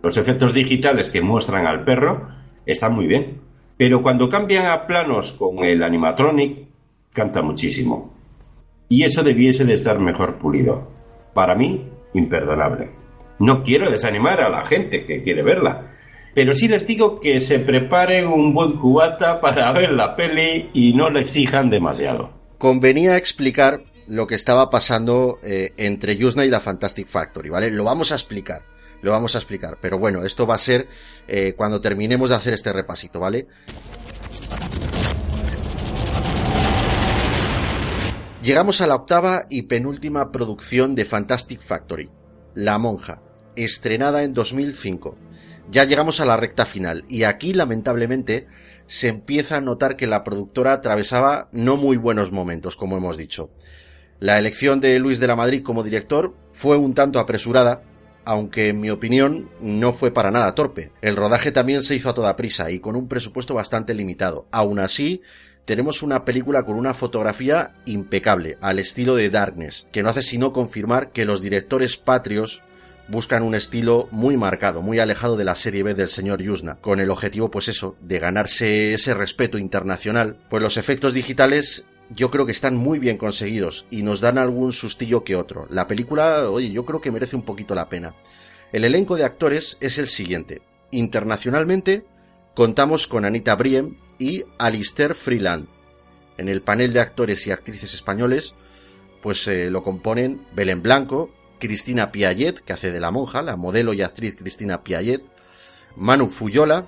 S1: Los efectos digitales que muestran al perro están muy bien, pero cuando cambian a planos con el animatronic, canta muchísimo. Y eso debiese de estar mejor pulido. Para mí, imperdonable. No quiero desanimar a la gente que quiere verla, pero sí les digo que se preparen un buen cubata para ver la peli y no le exijan demasiado.
S2: Convenía explicar lo que estaba pasando eh, entre Yuzna y la Fantastic Factory, ¿vale? Lo vamos a explicar, lo vamos a explicar, pero bueno, esto va a ser eh, cuando terminemos de hacer este repasito, ¿vale? Llegamos a la octava y penúltima producción de Fantastic Factory, La Monja, estrenada en 2005. Ya llegamos a la recta final y aquí lamentablemente se empieza a notar que la productora atravesaba no muy buenos momentos, como hemos dicho. La elección de Luis de la Madrid como director fue un tanto apresurada, aunque en mi opinión no fue para nada torpe. El rodaje también se hizo a toda prisa y con un presupuesto bastante limitado. Aún así, tenemos una película con una fotografía impecable, al estilo de Darkness, que no hace sino confirmar que los directores patrios buscan un estilo muy marcado, muy alejado de la serie B del señor Yusna, con el objetivo, pues eso, de ganarse ese respeto internacional, pues los efectos digitales yo creo que están muy bien conseguidos y nos dan algún sustillo que otro. La película, oye, yo creo que merece un poquito la pena. El elenco de actores es el siguiente. Internacionalmente, contamos con Anita Briem y Alistair Freeland. En el panel de actores y actrices españoles, pues eh, lo componen Belén Blanco, Cristina Piaget, que hace de la monja, la modelo y actriz Cristina Piaget, Manu Fuyola,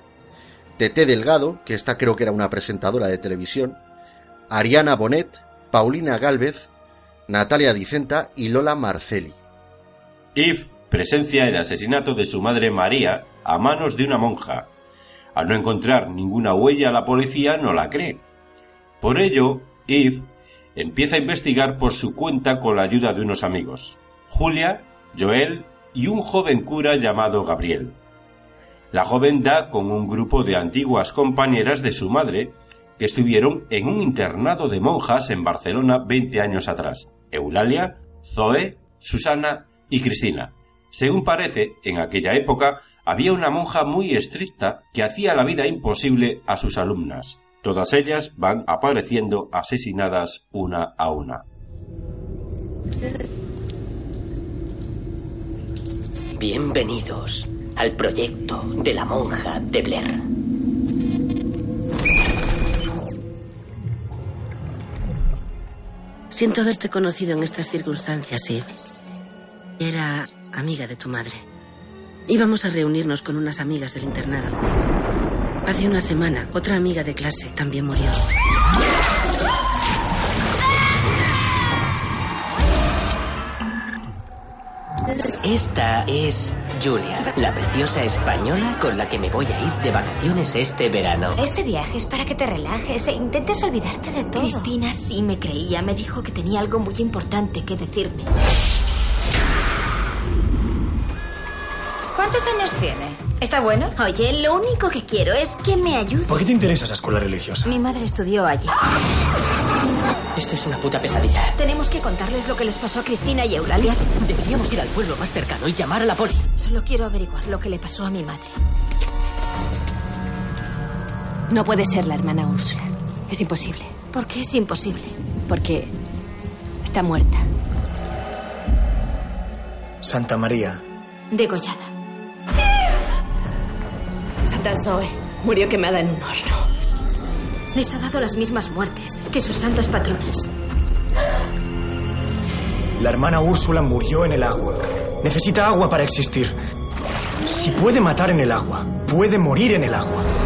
S2: Tete Delgado, que esta creo que era una presentadora de televisión, Ariana Bonet, Paulina Galvez, Natalia Dicenta y Lola Marceli.
S1: Yves presencia el asesinato de su madre María a manos de una monja. Al no encontrar ninguna huella, la policía no la cree. Por ello, Yves empieza a investigar por su cuenta con la ayuda de unos amigos, Julia, Joel y un joven cura llamado Gabriel. La joven da con un grupo de antiguas compañeras de su madre que estuvieron en un internado de monjas en Barcelona 20 años atrás, Eulalia, Zoe, Susana y Cristina. Según parece, en aquella época había una monja muy estricta que hacía la vida imposible a sus alumnas. Todas ellas van apareciendo asesinadas una a una.
S23: Bienvenidos al proyecto de la monja de Blair.
S24: Siento haberte conocido en estas circunstancias, Eve. Era amiga de tu madre. Íbamos a reunirnos con unas amigas del internado. Hace una semana, otra amiga de clase también murió.
S23: Esta es Julia, la preciosa española con la que me voy a ir de vacaciones este verano.
S8: Este viaje es para que te relajes e intentes olvidarte de todo.
S7: Cristina sí me creía. Me dijo que tenía algo muy importante que decirme.
S8: ¿Cuántos años tiene? ¿Está bueno?
S7: Oye, lo único que quiero es que me ayude.
S25: ¿Por qué te interesa esa escuela religiosa?
S8: Mi madre estudió allí.
S23: Esto es una puta pesadilla.
S7: Tenemos que contarles lo que les pasó a Cristina y Eulalia.
S23: Deberíamos ir al pueblo más cercano y llamar a la poli.
S7: Solo quiero averiguar lo que le pasó a mi madre. No puede ser la hermana Úrsula. Es imposible. ¿Por qué es imposible? Porque está muerta.
S25: Santa María.
S7: Degollada. Santa Zoe murió quemada en un horno. Les ha dado las mismas muertes que sus santas patronas.
S25: La hermana Úrsula murió en el agua. Necesita agua para existir. Si puede matar en el agua, puede morir en el agua.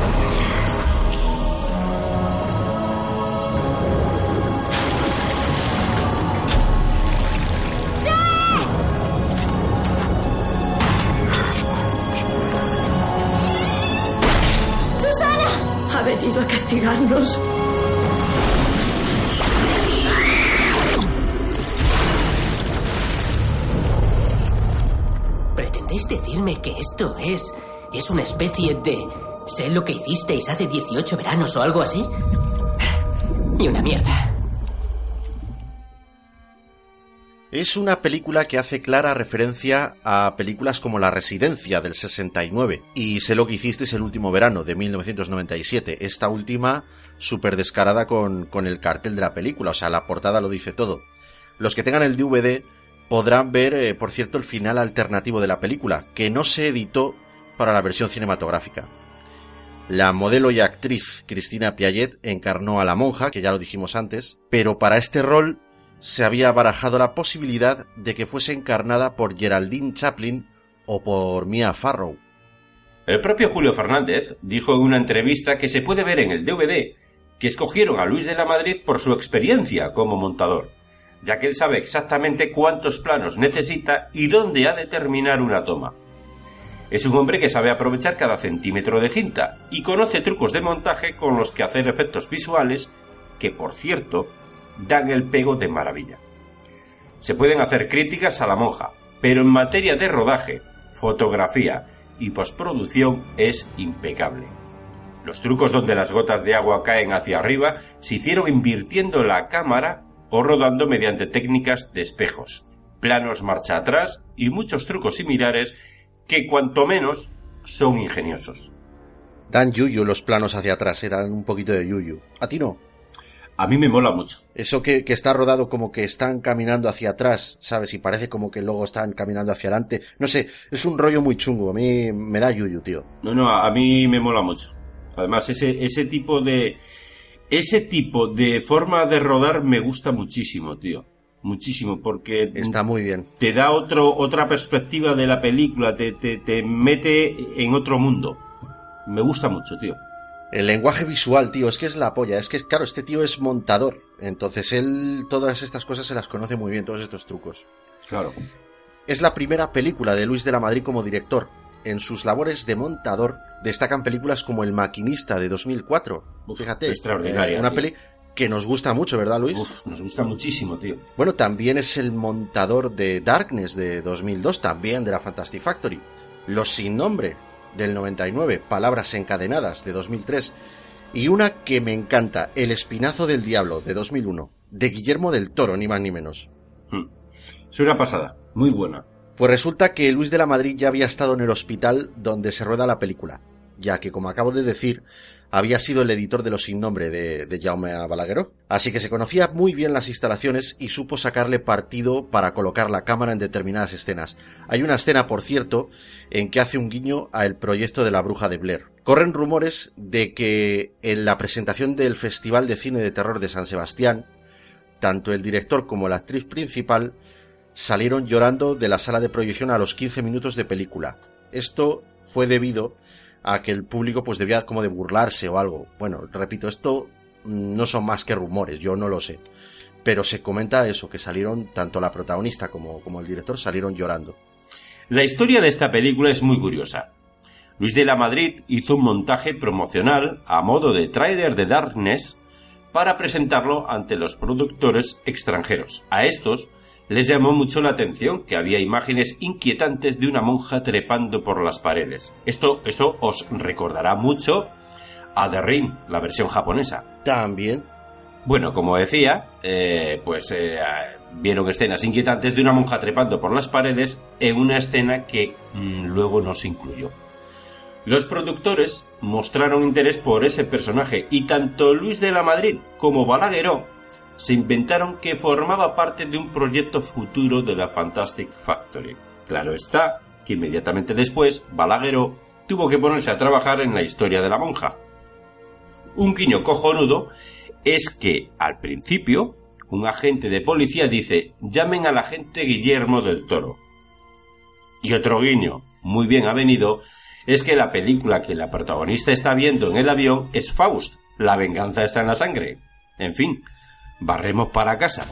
S23: ¿Pretendéis decirme que esto es. es una especie de. sé lo que hicisteis hace 18 veranos o algo así? Y una mierda.
S2: Es una película que hace clara referencia a películas como La Residencia del 69 y Sé lo que hicisteis el último verano de 1997. Esta última súper descarada con, con el cartel de la película, o sea, la portada lo dice todo. Los que tengan el DVD podrán ver, eh, por cierto, el final alternativo de la película, que no se editó para la versión cinematográfica. La modelo y actriz Cristina Piaget encarnó a la monja, que ya lo dijimos antes, pero para este rol se había barajado la posibilidad de que fuese encarnada por Geraldine Chaplin o por Mia Farrow.
S1: El propio Julio Fernández dijo en una entrevista que se puede ver en el DVD que escogieron a Luis de la Madrid por su experiencia como montador, ya que él sabe exactamente cuántos planos necesita y dónde ha de terminar una toma. Es un hombre que sabe aprovechar cada centímetro de cinta y conoce trucos de montaje con los que hacer efectos visuales que, por cierto, dan el pego de maravilla. Se pueden hacer críticas a la monja, pero en materia de rodaje, fotografía y postproducción es impecable. Los trucos donde las gotas de agua caen hacia arriba se hicieron invirtiendo la cámara o rodando mediante técnicas de espejos, planos marcha atrás y muchos trucos similares que cuanto menos son ingeniosos.
S2: Dan yuyu los planos hacia atrás, eh, dan un poquito de yuyu. ¿A ti no?
S1: A mí me mola mucho.
S2: Eso que, que, está rodado como que están caminando hacia atrás, ¿sabes? Y parece como que luego están caminando hacia adelante. No sé, es un rollo muy chungo. A mí me da yuyu, tío.
S1: No, no, a mí me mola mucho. Además, ese, ese tipo de. Ese tipo de forma de rodar me gusta muchísimo, tío. muchísimo, porque
S2: Está muy bien.
S1: te da otro, otra perspectiva de la película, te, te, te mete en otro mundo. Me gusta mucho, tío.
S2: El lenguaje visual, tío, es que es la polla. Es que, claro, este tío es montador. Entonces él todas estas cosas se las conoce muy bien, todos estos trucos.
S1: Claro.
S2: Es la primera película de Luis de la Madrid como director. En sus labores de montador destacan películas como El maquinista de 2004. Fíjate,
S1: extraordinaria,
S2: eh, una
S1: tío.
S2: peli que nos gusta mucho, ¿verdad, Luis?
S1: nos gusta muchísimo, tío.
S2: Bueno, también es el montador de Darkness de 2002, también de la Fantastic Factory. Los sin nombre del 99, Palabras encadenadas de 2003 y una que me encanta, El espinazo del diablo de 2001, de Guillermo del Toro, ni más ni menos.
S1: Es una pasada, muy buena.
S2: Pues resulta que Luis de la Madrid ya había estado en el hospital donde se rueda la película, ya que, como acabo de decir, había sido el editor de Los Sin Nombre de, de Balagueró. Así que se conocía muy bien las instalaciones y supo sacarle partido para colocar la cámara en determinadas escenas. Hay una escena, por cierto, en que hace un guiño al proyecto de la bruja de Blair. Corren rumores de que en la presentación del Festival de Cine de Terror de San Sebastián, tanto el director como la actriz principal salieron llorando de la sala de proyección a los 15 minutos de película. Esto fue debido a que el público pues debía como de burlarse o algo. Bueno, repito, esto mm, no son más que rumores, yo no lo sé. Pero se comenta eso, que salieron, tanto la protagonista como, como el director salieron llorando.
S1: La historia de esta película es muy curiosa. Luis de la Madrid hizo un montaje promocional a modo de trailer de Darkness para presentarlo ante los productores extranjeros. A estos les llamó mucho la atención que había imágenes inquietantes de una monja trepando por las paredes. Esto, esto os recordará mucho a The Ring, la versión japonesa.
S2: También.
S1: Bueno, como decía, eh, pues eh, vieron escenas inquietantes de una monja trepando por las paredes en una escena que mm, luego no se incluyó. Los productores mostraron interés por ese personaje y tanto Luis de la Madrid como Balagueró se inventaron que formaba parte de un proyecto futuro de la Fantastic Factory. Claro está que inmediatamente después Balagueró tuvo que ponerse a trabajar en la historia de la monja. Un guiño cojonudo es que al principio un agente de policía dice llamen al agente Guillermo del Toro. Y otro guiño muy bien avenido es que la película que la protagonista está viendo en el avión es Faust, la venganza está en la sangre. En fin, barremos para casa.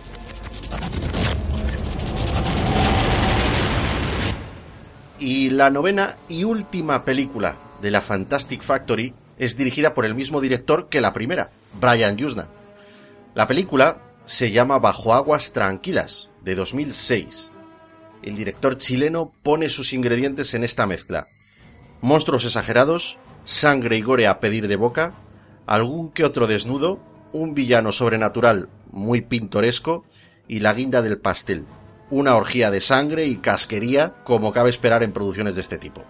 S2: Y la novena y última película de la Fantastic Factory es dirigida por el mismo director que la primera, Brian Yuzna. La película se llama Bajo aguas tranquilas, de 2006. El director chileno pone sus ingredientes en esta mezcla. Monstruos exagerados, sangre y gore a pedir de boca, algún que otro desnudo, un villano sobrenatural muy pintoresco y la guinda del pastel, una orgía de sangre y casquería como cabe esperar en producciones de este tipo.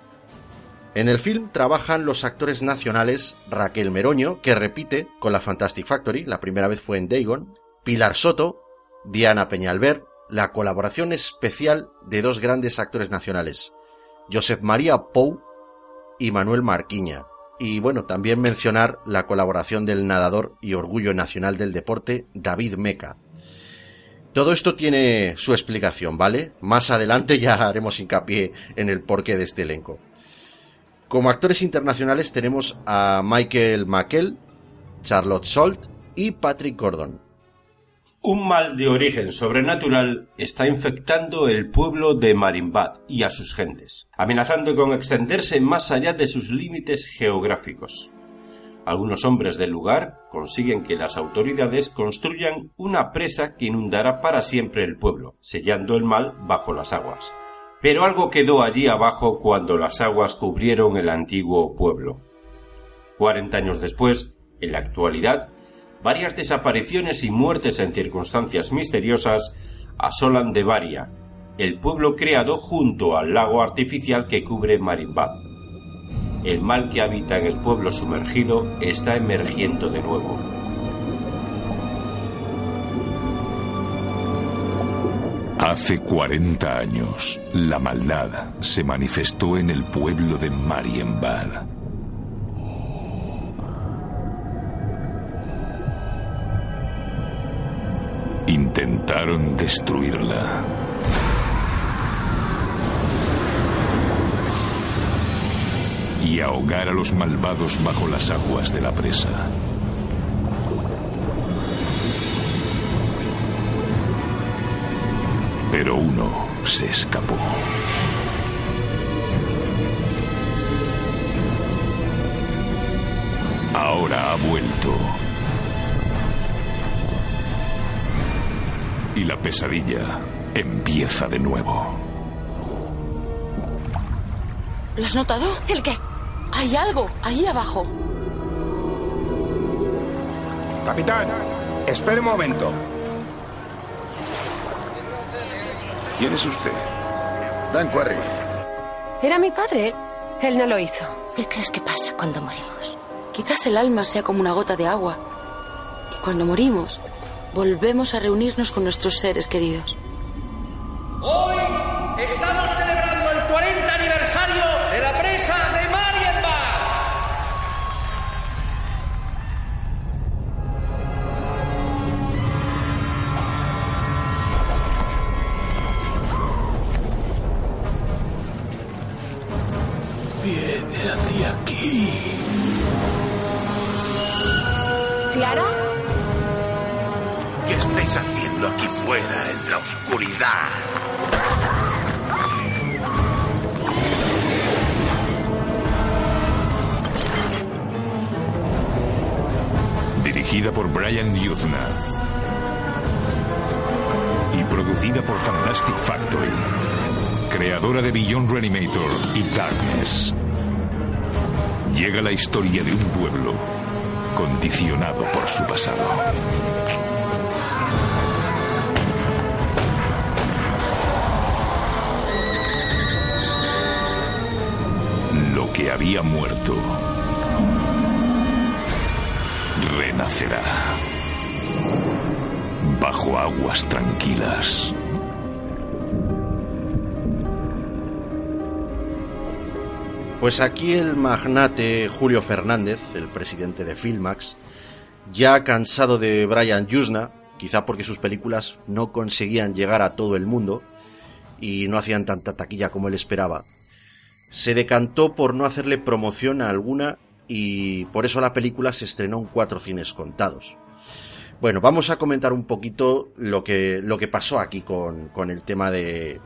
S2: En el film trabajan los actores nacionales Raquel Meroño, que repite con la Fantastic Factory, la primera vez fue en Dagon, Pilar Soto, Diana Peñalver, la colaboración especial de dos grandes actores nacionales, Josep María Pou y Manuel Marquiña. Y bueno, también mencionar la colaboración del nadador y orgullo nacional del deporte, David Meca. Todo esto tiene su explicación, ¿vale? Más adelante ya haremos hincapié en el porqué de este elenco. Como actores internacionales tenemos a Michael McKell, Charlotte Salt y Patrick Gordon.
S1: Un mal de origen sobrenatural está infectando el pueblo de Marimbad y a sus gentes, amenazando con extenderse más allá de sus límites geográficos. Algunos hombres del lugar consiguen que las autoridades construyan una presa que inundará para siempre el pueblo, sellando el mal bajo las aguas. Pero algo quedó allí abajo cuando las aguas cubrieron el antiguo pueblo. Cuarenta años después, en la actualidad, varias desapariciones y muertes en circunstancias misteriosas asolan de Varia, el pueblo creado junto al lago artificial que cubre Marimbad. El mal que habita en el pueblo sumergido está emergiendo de nuevo.
S5: Hace 40 años, la maldad se manifestó en el pueblo de Marienbad.
S21: Intentaron destruirla. Y ahogar a los malvados bajo las aguas de la presa. Pero uno se escapó. Ahora ha vuelto. Y la pesadilla empieza de nuevo.
S14: ¿Lo has notado?
S7: ¿El qué?
S14: Hay algo ahí abajo.
S26: Capitán, espere un momento.
S16: ¿Quién es usted?
S26: Dan Querry.
S14: Era mi padre. Él no lo hizo.
S7: ¿Qué crees que pasa cuando morimos?
S14: Quizás el alma sea como una gota de agua. Y cuando morimos, volvemos a reunirnos con nuestros seres queridos.
S11: Hoy estamos
S21: historia de un pueblo condicionado por su pasado. Lo que había muerto renacerá bajo aguas tranquilas.
S2: Pues aquí el magnate Julio Fernández, el presidente de Filmax, ya cansado de Brian Yuzna, quizá porque sus películas no conseguían llegar a todo el mundo y no hacían tanta taquilla como él esperaba, se decantó por no hacerle promoción a alguna y por eso la película se estrenó en cuatro cines contados. Bueno, vamos a comentar un poquito lo que, lo que pasó aquí con, con el tema de,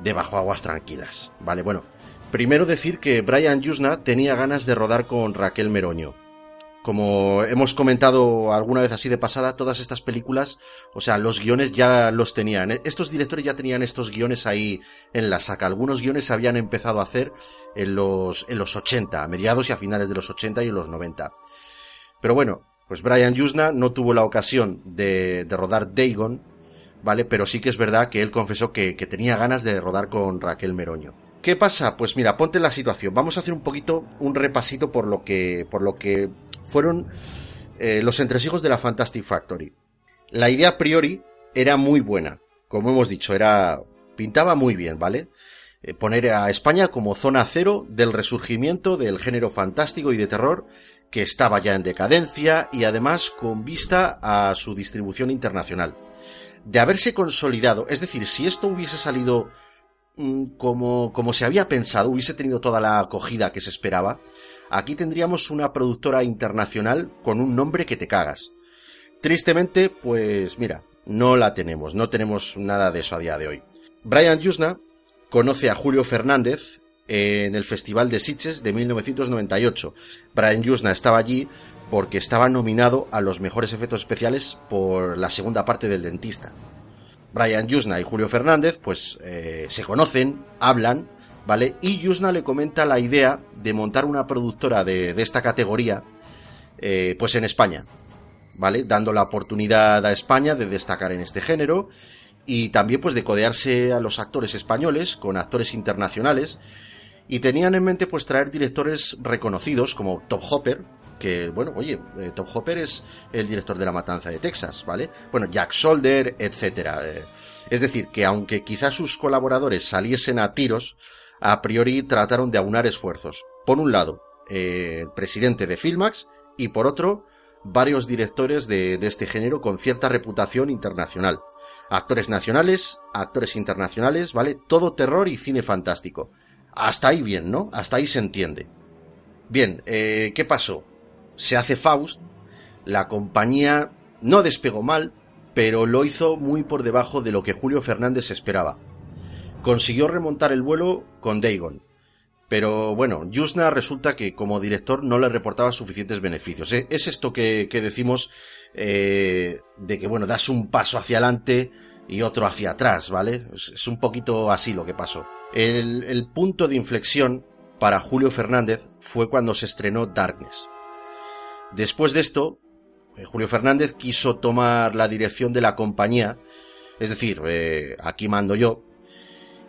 S2: de Bajo Aguas Tranquilas. Vale, bueno, primero decir que Brian Yuzna tenía ganas de rodar con Raquel Meroño. Como hemos comentado alguna vez así de pasada, todas estas películas, o sea, los guiones ya los tenían. Estos directores ya tenían estos guiones ahí en la saca. Algunos guiones se habían empezado a hacer en los, en los 80, a mediados y a finales de los 80 y en los 90. Pero bueno, pues Brian Yuzna no tuvo la ocasión de, de rodar Dagon, ¿vale? Pero sí que es verdad que él confesó que tenía ganas de rodar con Raquel Meroño. ¿Qué pasa? Pues mira, ponte la situación. Vamos a hacer un poquito un repasito por lo que, por lo que fueron eh, los entresijos de la Fantastic Factory. La idea a priori era muy buena. Como hemos dicho, era pintaba muy bien, ¿vale? Eh, poner a España como zona cero del resurgimiento del género fantástico y de terror que estaba ya en decadencia y además con vista a su distribución internacional. De haberse consolidado, es decir, si esto hubiese salido como, como se había pensado, hubiese tenido toda la acogida que se esperaba, aquí tendríamos una productora internacional con un nombre que te cagas. Tristemente, pues mira, no la tenemos, no tenemos nada de eso a día de hoy. Brian Yuzna conoce a Julio Fernández en el Festival de Sitges de 1998. Brian Yuzna estaba allí porque estaba nominado a los mejores efectos especiales por la segunda parte del dentista. Brian Yuzna y Julio Fernández, pues eh, se conocen, hablan, ¿vale? Y Yuzna le comenta la idea de montar una productora de, de esta categoría, eh, pues en España, ¿vale? Dando la oportunidad a España de destacar en este género y también pues de codearse a los actores españoles con actores internacionales y tenían en mente pues traer directores reconocidos como Top Hopper, que bueno, oye, eh, Top Hopper es el director de La Matanza de Texas, ¿vale? Bueno, Jack Solder, etcétera. Eh, es decir, que aunque quizás sus colaboradores saliesen a tiros, a priori trataron de aunar esfuerzos. Por un lado, eh, el presidente de Filmax y por otro, varios directores de, de este género con cierta reputación internacional. Actores nacionales, actores internacionales, ¿vale? Todo terror y cine fantástico. Hasta ahí bien, ¿no? Hasta ahí se entiende. Bien, eh, ¿qué pasó? Se hace Faust, la compañía no despegó mal, pero lo hizo muy por debajo de lo que Julio Fernández esperaba. Consiguió remontar el vuelo con Dagon, pero bueno, Yusna resulta que como director no le reportaba suficientes beneficios. ¿eh? Es esto que, decimos eh, de que, bueno, das un paso hacia adelante y otro hacia atrás, ¿vale? Es, un poquito así lo que pasó. El, el punto de inflexión para Julio Fernández fue cuando se estrenó Darkness. Después de esto, eh, Julio Fernández quiso tomar la dirección de la compañía, es decir, eh, aquí mando yo,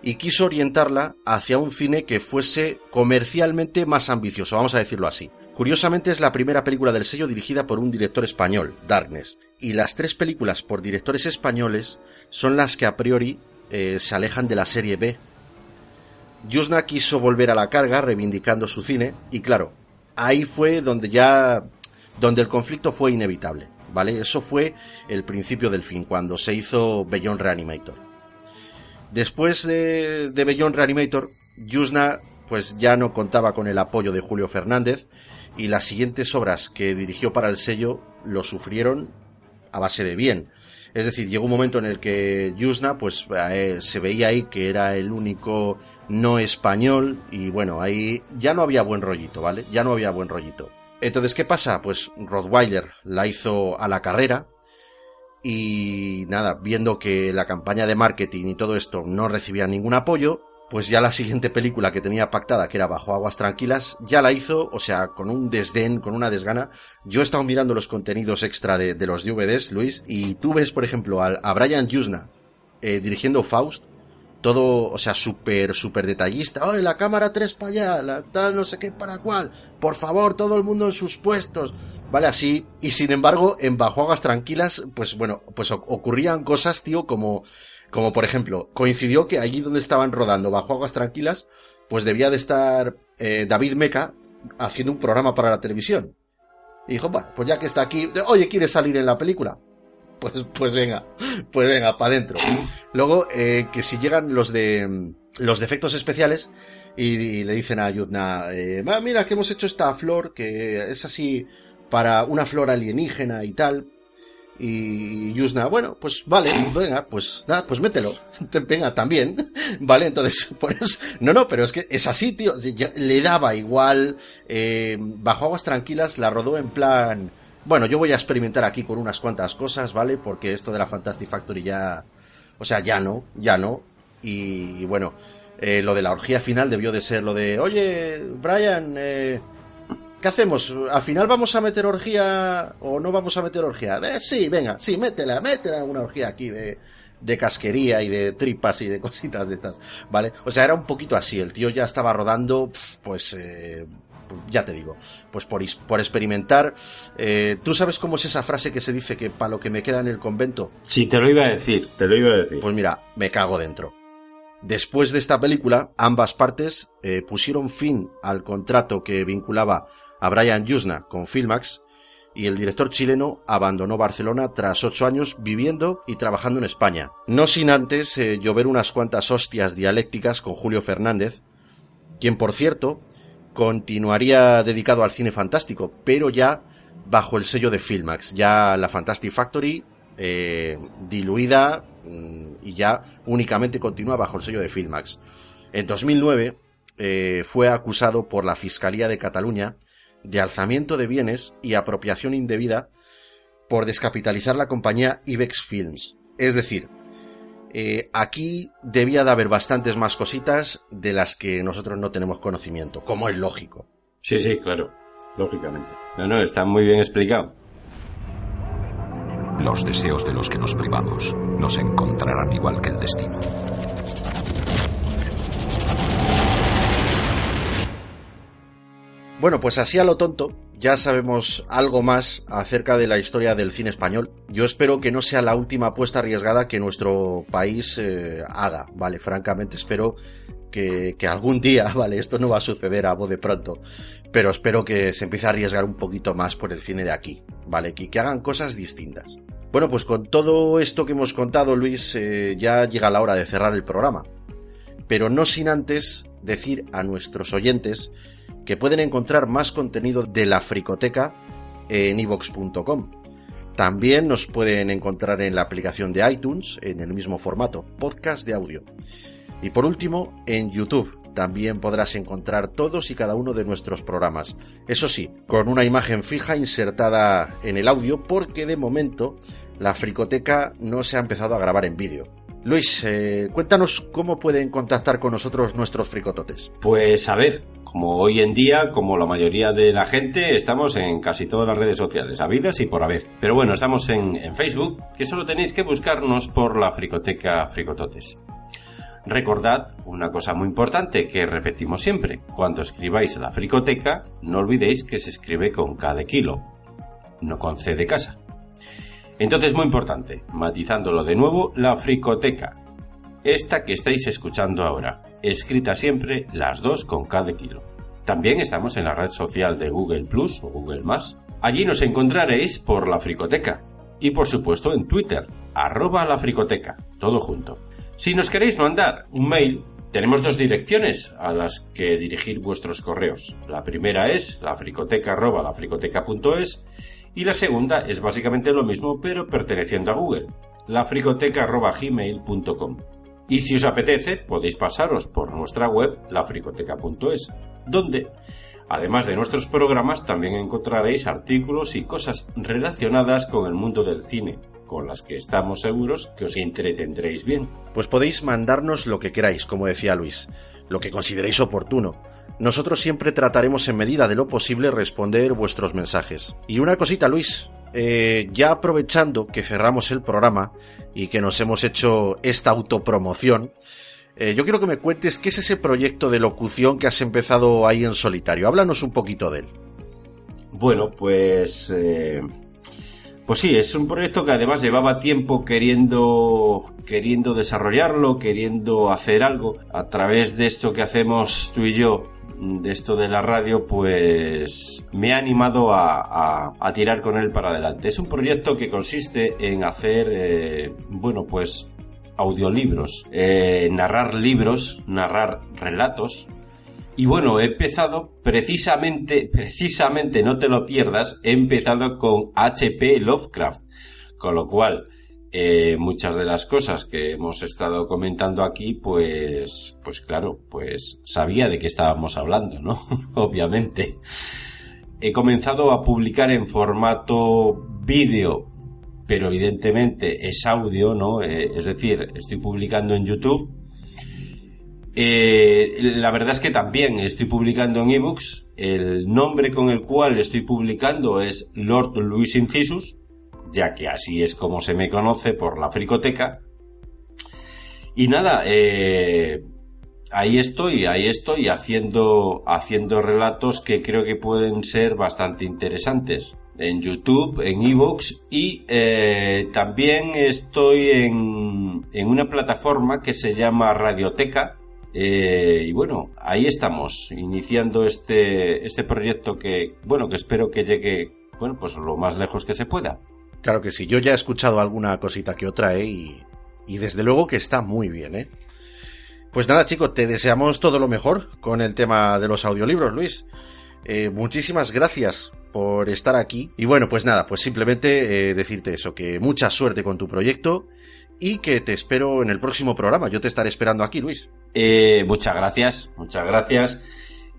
S2: y quiso orientarla hacia un cine que fuese comercialmente más ambicioso, vamos a decirlo así. Curiosamente es la primera película del sello dirigida por un director español, Darkness, y las tres películas por directores españoles son las que a priori eh, se alejan de la serie B. Yusna quiso volver a la carga reivindicando su cine y claro, ahí fue donde ya donde el conflicto fue inevitable, ¿vale? Eso fue el principio del fin cuando se hizo Beyond Reanimator. Después de, de Reanimator, Yusna pues ya no contaba con el apoyo de Julio Fernández y las siguientes obras que dirigió para el sello lo sufrieron a base de bien. Es decir, llegó un momento en el que Yusna pues eh, se veía ahí que era el único no español y bueno, ahí ya no había buen rollito, ¿vale? Ya no había buen rollito. Entonces, ¿qué pasa? Pues Rottweiler la hizo a la carrera y nada, viendo que la campaña de marketing y todo esto no recibía ningún apoyo, pues ya la siguiente película que tenía pactada, que era Bajo Aguas Tranquilas, ya la hizo, o sea, con un desdén, con una desgana. Yo he estado mirando los contenidos extra de, los DVDs, Luis, y tú ves, por ejemplo, a, a Brian Yusna eh, dirigiendo Faust, todo, o sea, súper, súper detallista. ¡Ay, la cámara tres para allá! La tal, no sé qué para cuál. Por favor, todo el mundo en sus puestos. Vale, así. Y sin embargo, en Bajo Aguas Tranquilas, pues bueno, pues ocurrían cosas, tío, como como por ejemplo, coincidió que allí donde estaban rodando Bajo Aguas Tranquilas, pues debía de estar eh, David Meca haciendo un programa para la televisión. Y dijo, pues ya que está aquí, oye, ¿quieres salir en la película? Pues, pues venga, pues venga, para adentro. Luego, eh, que si llegan los de los defectos especiales y, y le dicen a Yudna, eh, ah, mira que hemos hecho esta flor que es así para una flor alienígena y tal, y Yusna, bueno, pues vale, venga, pues da, pues mételo. Venga, también. Vale, entonces, pues, no, no, pero es que es así, tío. Le daba igual. Eh, bajo aguas tranquilas la rodó en plan. Bueno, yo voy a experimentar aquí con unas cuantas cosas, ¿vale? Porque esto de la Fantastic Factory ya. O sea, ya no, ya no. Y, bueno, eh, lo de la orgía final debió de ser lo de, oye, Brian, eh, ¿Qué hacemos? ¿Al final vamos a meter orgía o no vamos a meter orgía? Eh, sí, venga, sí, métela, métela una orgía aquí de, de casquería y de tripas y de cositas de estas, ¿vale? O sea, era un poquito así, el tío ya estaba rodando, pues, eh, ya te digo, pues por, por experimentar. Eh, ¿Tú sabes cómo es esa frase que se dice que para lo que me queda en el convento?
S1: Sí, te lo iba a decir, te lo iba a decir.
S2: Pues mira, me cago dentro. Después de esta película, ambas partes eh, pusieron fin al contrato que vinculaba a Brian Yusna con Filmax y el director chileno abandonó Barcelona tras ocho años viviendo y trabajando en España, no sin antes eh, llover unas cuantas hostias dialécticas con Julio Fernández, quien por cierto continuaría dedicado al cine fantástico, pero ya bajo el sello de Filmax, ya la Fantastic Factory eh, diluida mm, y ya únicamente continúa bajo el sello de Filmax. En 2009 eh, fue acusado por la Fiscalía de Cataluña de alzamiento de bienes y apropiación indebida por descapitalizar la compañía Ibex Films. Es decir, eh, aquí debía de haber bastantes más cositas de las que nosotros no tenemos conocimiento, como es lógico.
S1: Sí, sí, claro, lógicamente. No, no, está muy bien explicado.
S6: Los deseos de los que nos privamos nos encontrarán igual que el destino.
S2: Bueno, pues así a lo tonto, ya sabemos algo más acerca de la historia del cine español. Yo espero que no sea la última apuesta arriesgada que nuestro país eh, haga, ¿vale? Francamente espero que, algún día, ¿vale? Esto no va a suceder a voz de pronto, pero espero que se empiece a arriesgar un poquito más por el cine de aquí. ¿vale? Que, que hagan cosas distintas. Bueno, pues con todo esto que hemos contado, Luis, eh, ya llega la hora de cerrar el programa. Pero no sin antes decir a nuestros oyentes que pueden encontrar más contenido de la fricoteca en ivox.com. También nos pueden encontrar en la aplicación de iTunes en el mismo formato, podcast de audio. Y por último, en YouTube. También podrás encontrar todos y cada uno de nuestros programas. Eso sí, con una imagen fija insertada en el audio porque de momento la fricoteca no se ha empezado a grabar en vídeo. Luis, eh, cuéntanos cómo pueden contactar con nosotros nuestros fricototes.
S1: Pues a ver, como hoy en día, como la mayoría de la gente, estamos en casi todas las redes sociales, habidas y por haber. Pero bueno, estamos en, Facebook, que solo tenéis que buscarnos por la fricoteca Fricototes. Recordad una cosa muy importante que repetimos siempre. Cuando escribáis a la fricoteca, no olvidéis que se escribe con K de kilo, no con C de casa. Entonces, muy importante, matizándolo de nuevo, la fricoteca. Esta que estáis escuchando ahora, escrita siempre las dos con de kilo. También estamos en la red social de Google Plus o Google Más. Allí nos encontraréis por la fricoteca. Y por supuesto en Twitter, arroba la fricoteca, todo junto. Si nos queréis mandar un mail, tenemos dos direcciones a las que dirigir vuestros correos. La primera es lafricoteca.es y la segunda es básicamente lo mismo pero perteneciendo a Google, lafricoteca.gmail.com. Y si os apetece, podéis pasaros por nuestra web, lafricoteca.es, donde, además de nuestros programas, también encontraréis artículos y cosas relacionadas con el mundo del cine, con las que estamos seguros que os entretendréis bien.
S2: Pues podéis mandarnos lo que queráis, como decía Luis, lo que consideréis oportuno. Nosotros siempre trataremos en medida de lo posible responder vuestros mensajes. Y una cosita, Luis, eh, ya aprovechando que cerramos el programa y que nos hemos hecho esta autopromoción, eh, yo quiero que me cuentes qué es ese proyecto de locución que has empezado ahí en solitario. Háblanos un poquito de él.
S1: Bueno, pues... Eh, pues sí, es un proyecto que además llevaba tiempo queriendo, queriendo desarrollarlo, queriendo hacer algo. A través de esto que hacemos tú y yo, de esto de la radio, pues me ha animado a, tirar con él para adelante. Es un proyecto que consiste en hacer, eh, bueno, pues audiolibros, eh, narrar libros, narrar relatos. Y bueno, he empezado precisamente, precisamente, no te lo pierdas, he empezado con HP Lovecraft. Con lo cual, eh, muchas de las cosas que hemos estado comentando aquí, pues, pues claro, pues sabía de qué estábamos hablando, ¿no? Obviamente. He comenzado a publicar en formato vídeo, pero evidentemente es audio, ¿no? Eh, es decir, estoy publicando en YouTube. Eh, la verdad es que también estoy publicando en ebooks. El nombre con el cual estoy publicando es Lord Luis Incisus ya que así es como se me conoce por la fricoteca. Y nada, eh, ahí estoy, ahí estoy haciendo, haciendo relatos que creo que pueden ser bastante interesantes. En YouTube, en Evox y eh, también estoy en, en, una plataforma que se llama Radioteca. Eh, y bueno, ahí estamos, iniciando este, este proyecto que, bueno, que espero que llegue, bueno, pues lo más lejos que se pueda.
S2: Claro que sí, yo ya he escuchado alguna cosita que otra, ¿eh? Y, y desde luego que está muy bien, ¿eh? Pues nada, chicos, te deseamos todo lo mejor con el tema de los audiolibros, Luis. Eh, muchísimas gracias por estar aquí. Y bueno, pues nada, pues simplemente eh, decirte eso, que mucha suerte con tu proyecto y que te espero en el próximo programa. Yo te estaré esperando aquí, Luis.
S1: Eh, muchas gracias, muchas gracias.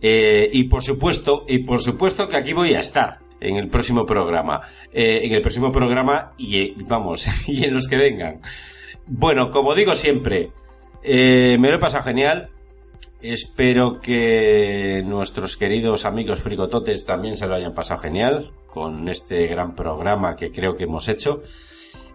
S1: y por supuesto, y por supuesto que aquí voy a estar en el próximo programa. Eh, en el próximo programa y eh, vamos, y en los que vengan. Bueno, como digo siempre, eh, me lo he pasado genial. Espero que nuestros queridos amigos frigototes también se lo hayan pasado genial con este gran programa que creo que hemos hecho.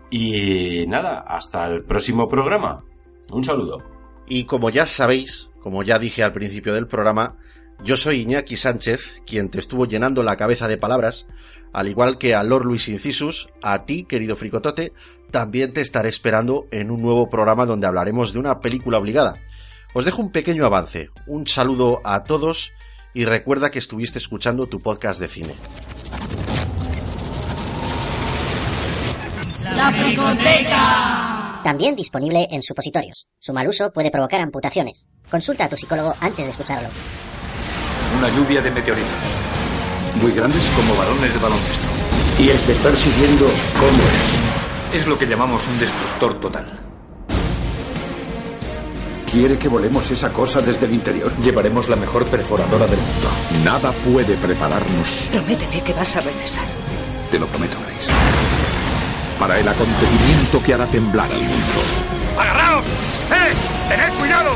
S1: Y nada, hasta el próximo programa. Un saludo.
S2: Y como ya sabéis, como ya dije al principio del programa, yo soy Iñaki Sánchez, quien te estuvo llenando la cabeza de palabras, al igual que a Lord Luis Incisus, a ti, querido fricotote, también te estaré esperando en un nuevo programa donde hablaremos de una película obligada. Os dejo un pequeño avance, un saludo a todos y recuerda que estuviste escuchando tu podcast de cine.
S27: La fricoteca.
S28: También disponible en supositorios. Su mal uso puede provocar amputaciones. Consulta a tu psicólogo antes de escucharlo.
S29: Una lluvia de meteoritos. Muy grandes como balones de baloncesto.
S30: Y el que están siguiendo, ¿cómo es?
S29: Es lo que llamamos un destructor total.
S30: ¿Quiere que volemos esa cosa desde el interior?
S29: Llevaremos la mejor perforadora del mundo.
S6: Nada puede prepararnos.
S7: Prométeme que vas a regresar.
S6: Te lo prometo, Grace. Para el acontecimiento que hará temblar al mundo.
S31: ¡Agarraos! ¡Eh! ¡Tened cuidado!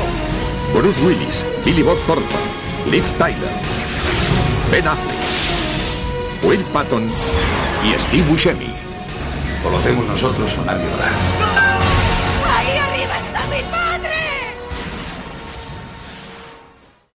S6: Bruce Willis, Billy Bob Thornton, Liv Tyler, Ben Affleck, Will Patton y Steve Buscemi.
S32: Hacemos nosotros o nadie lo.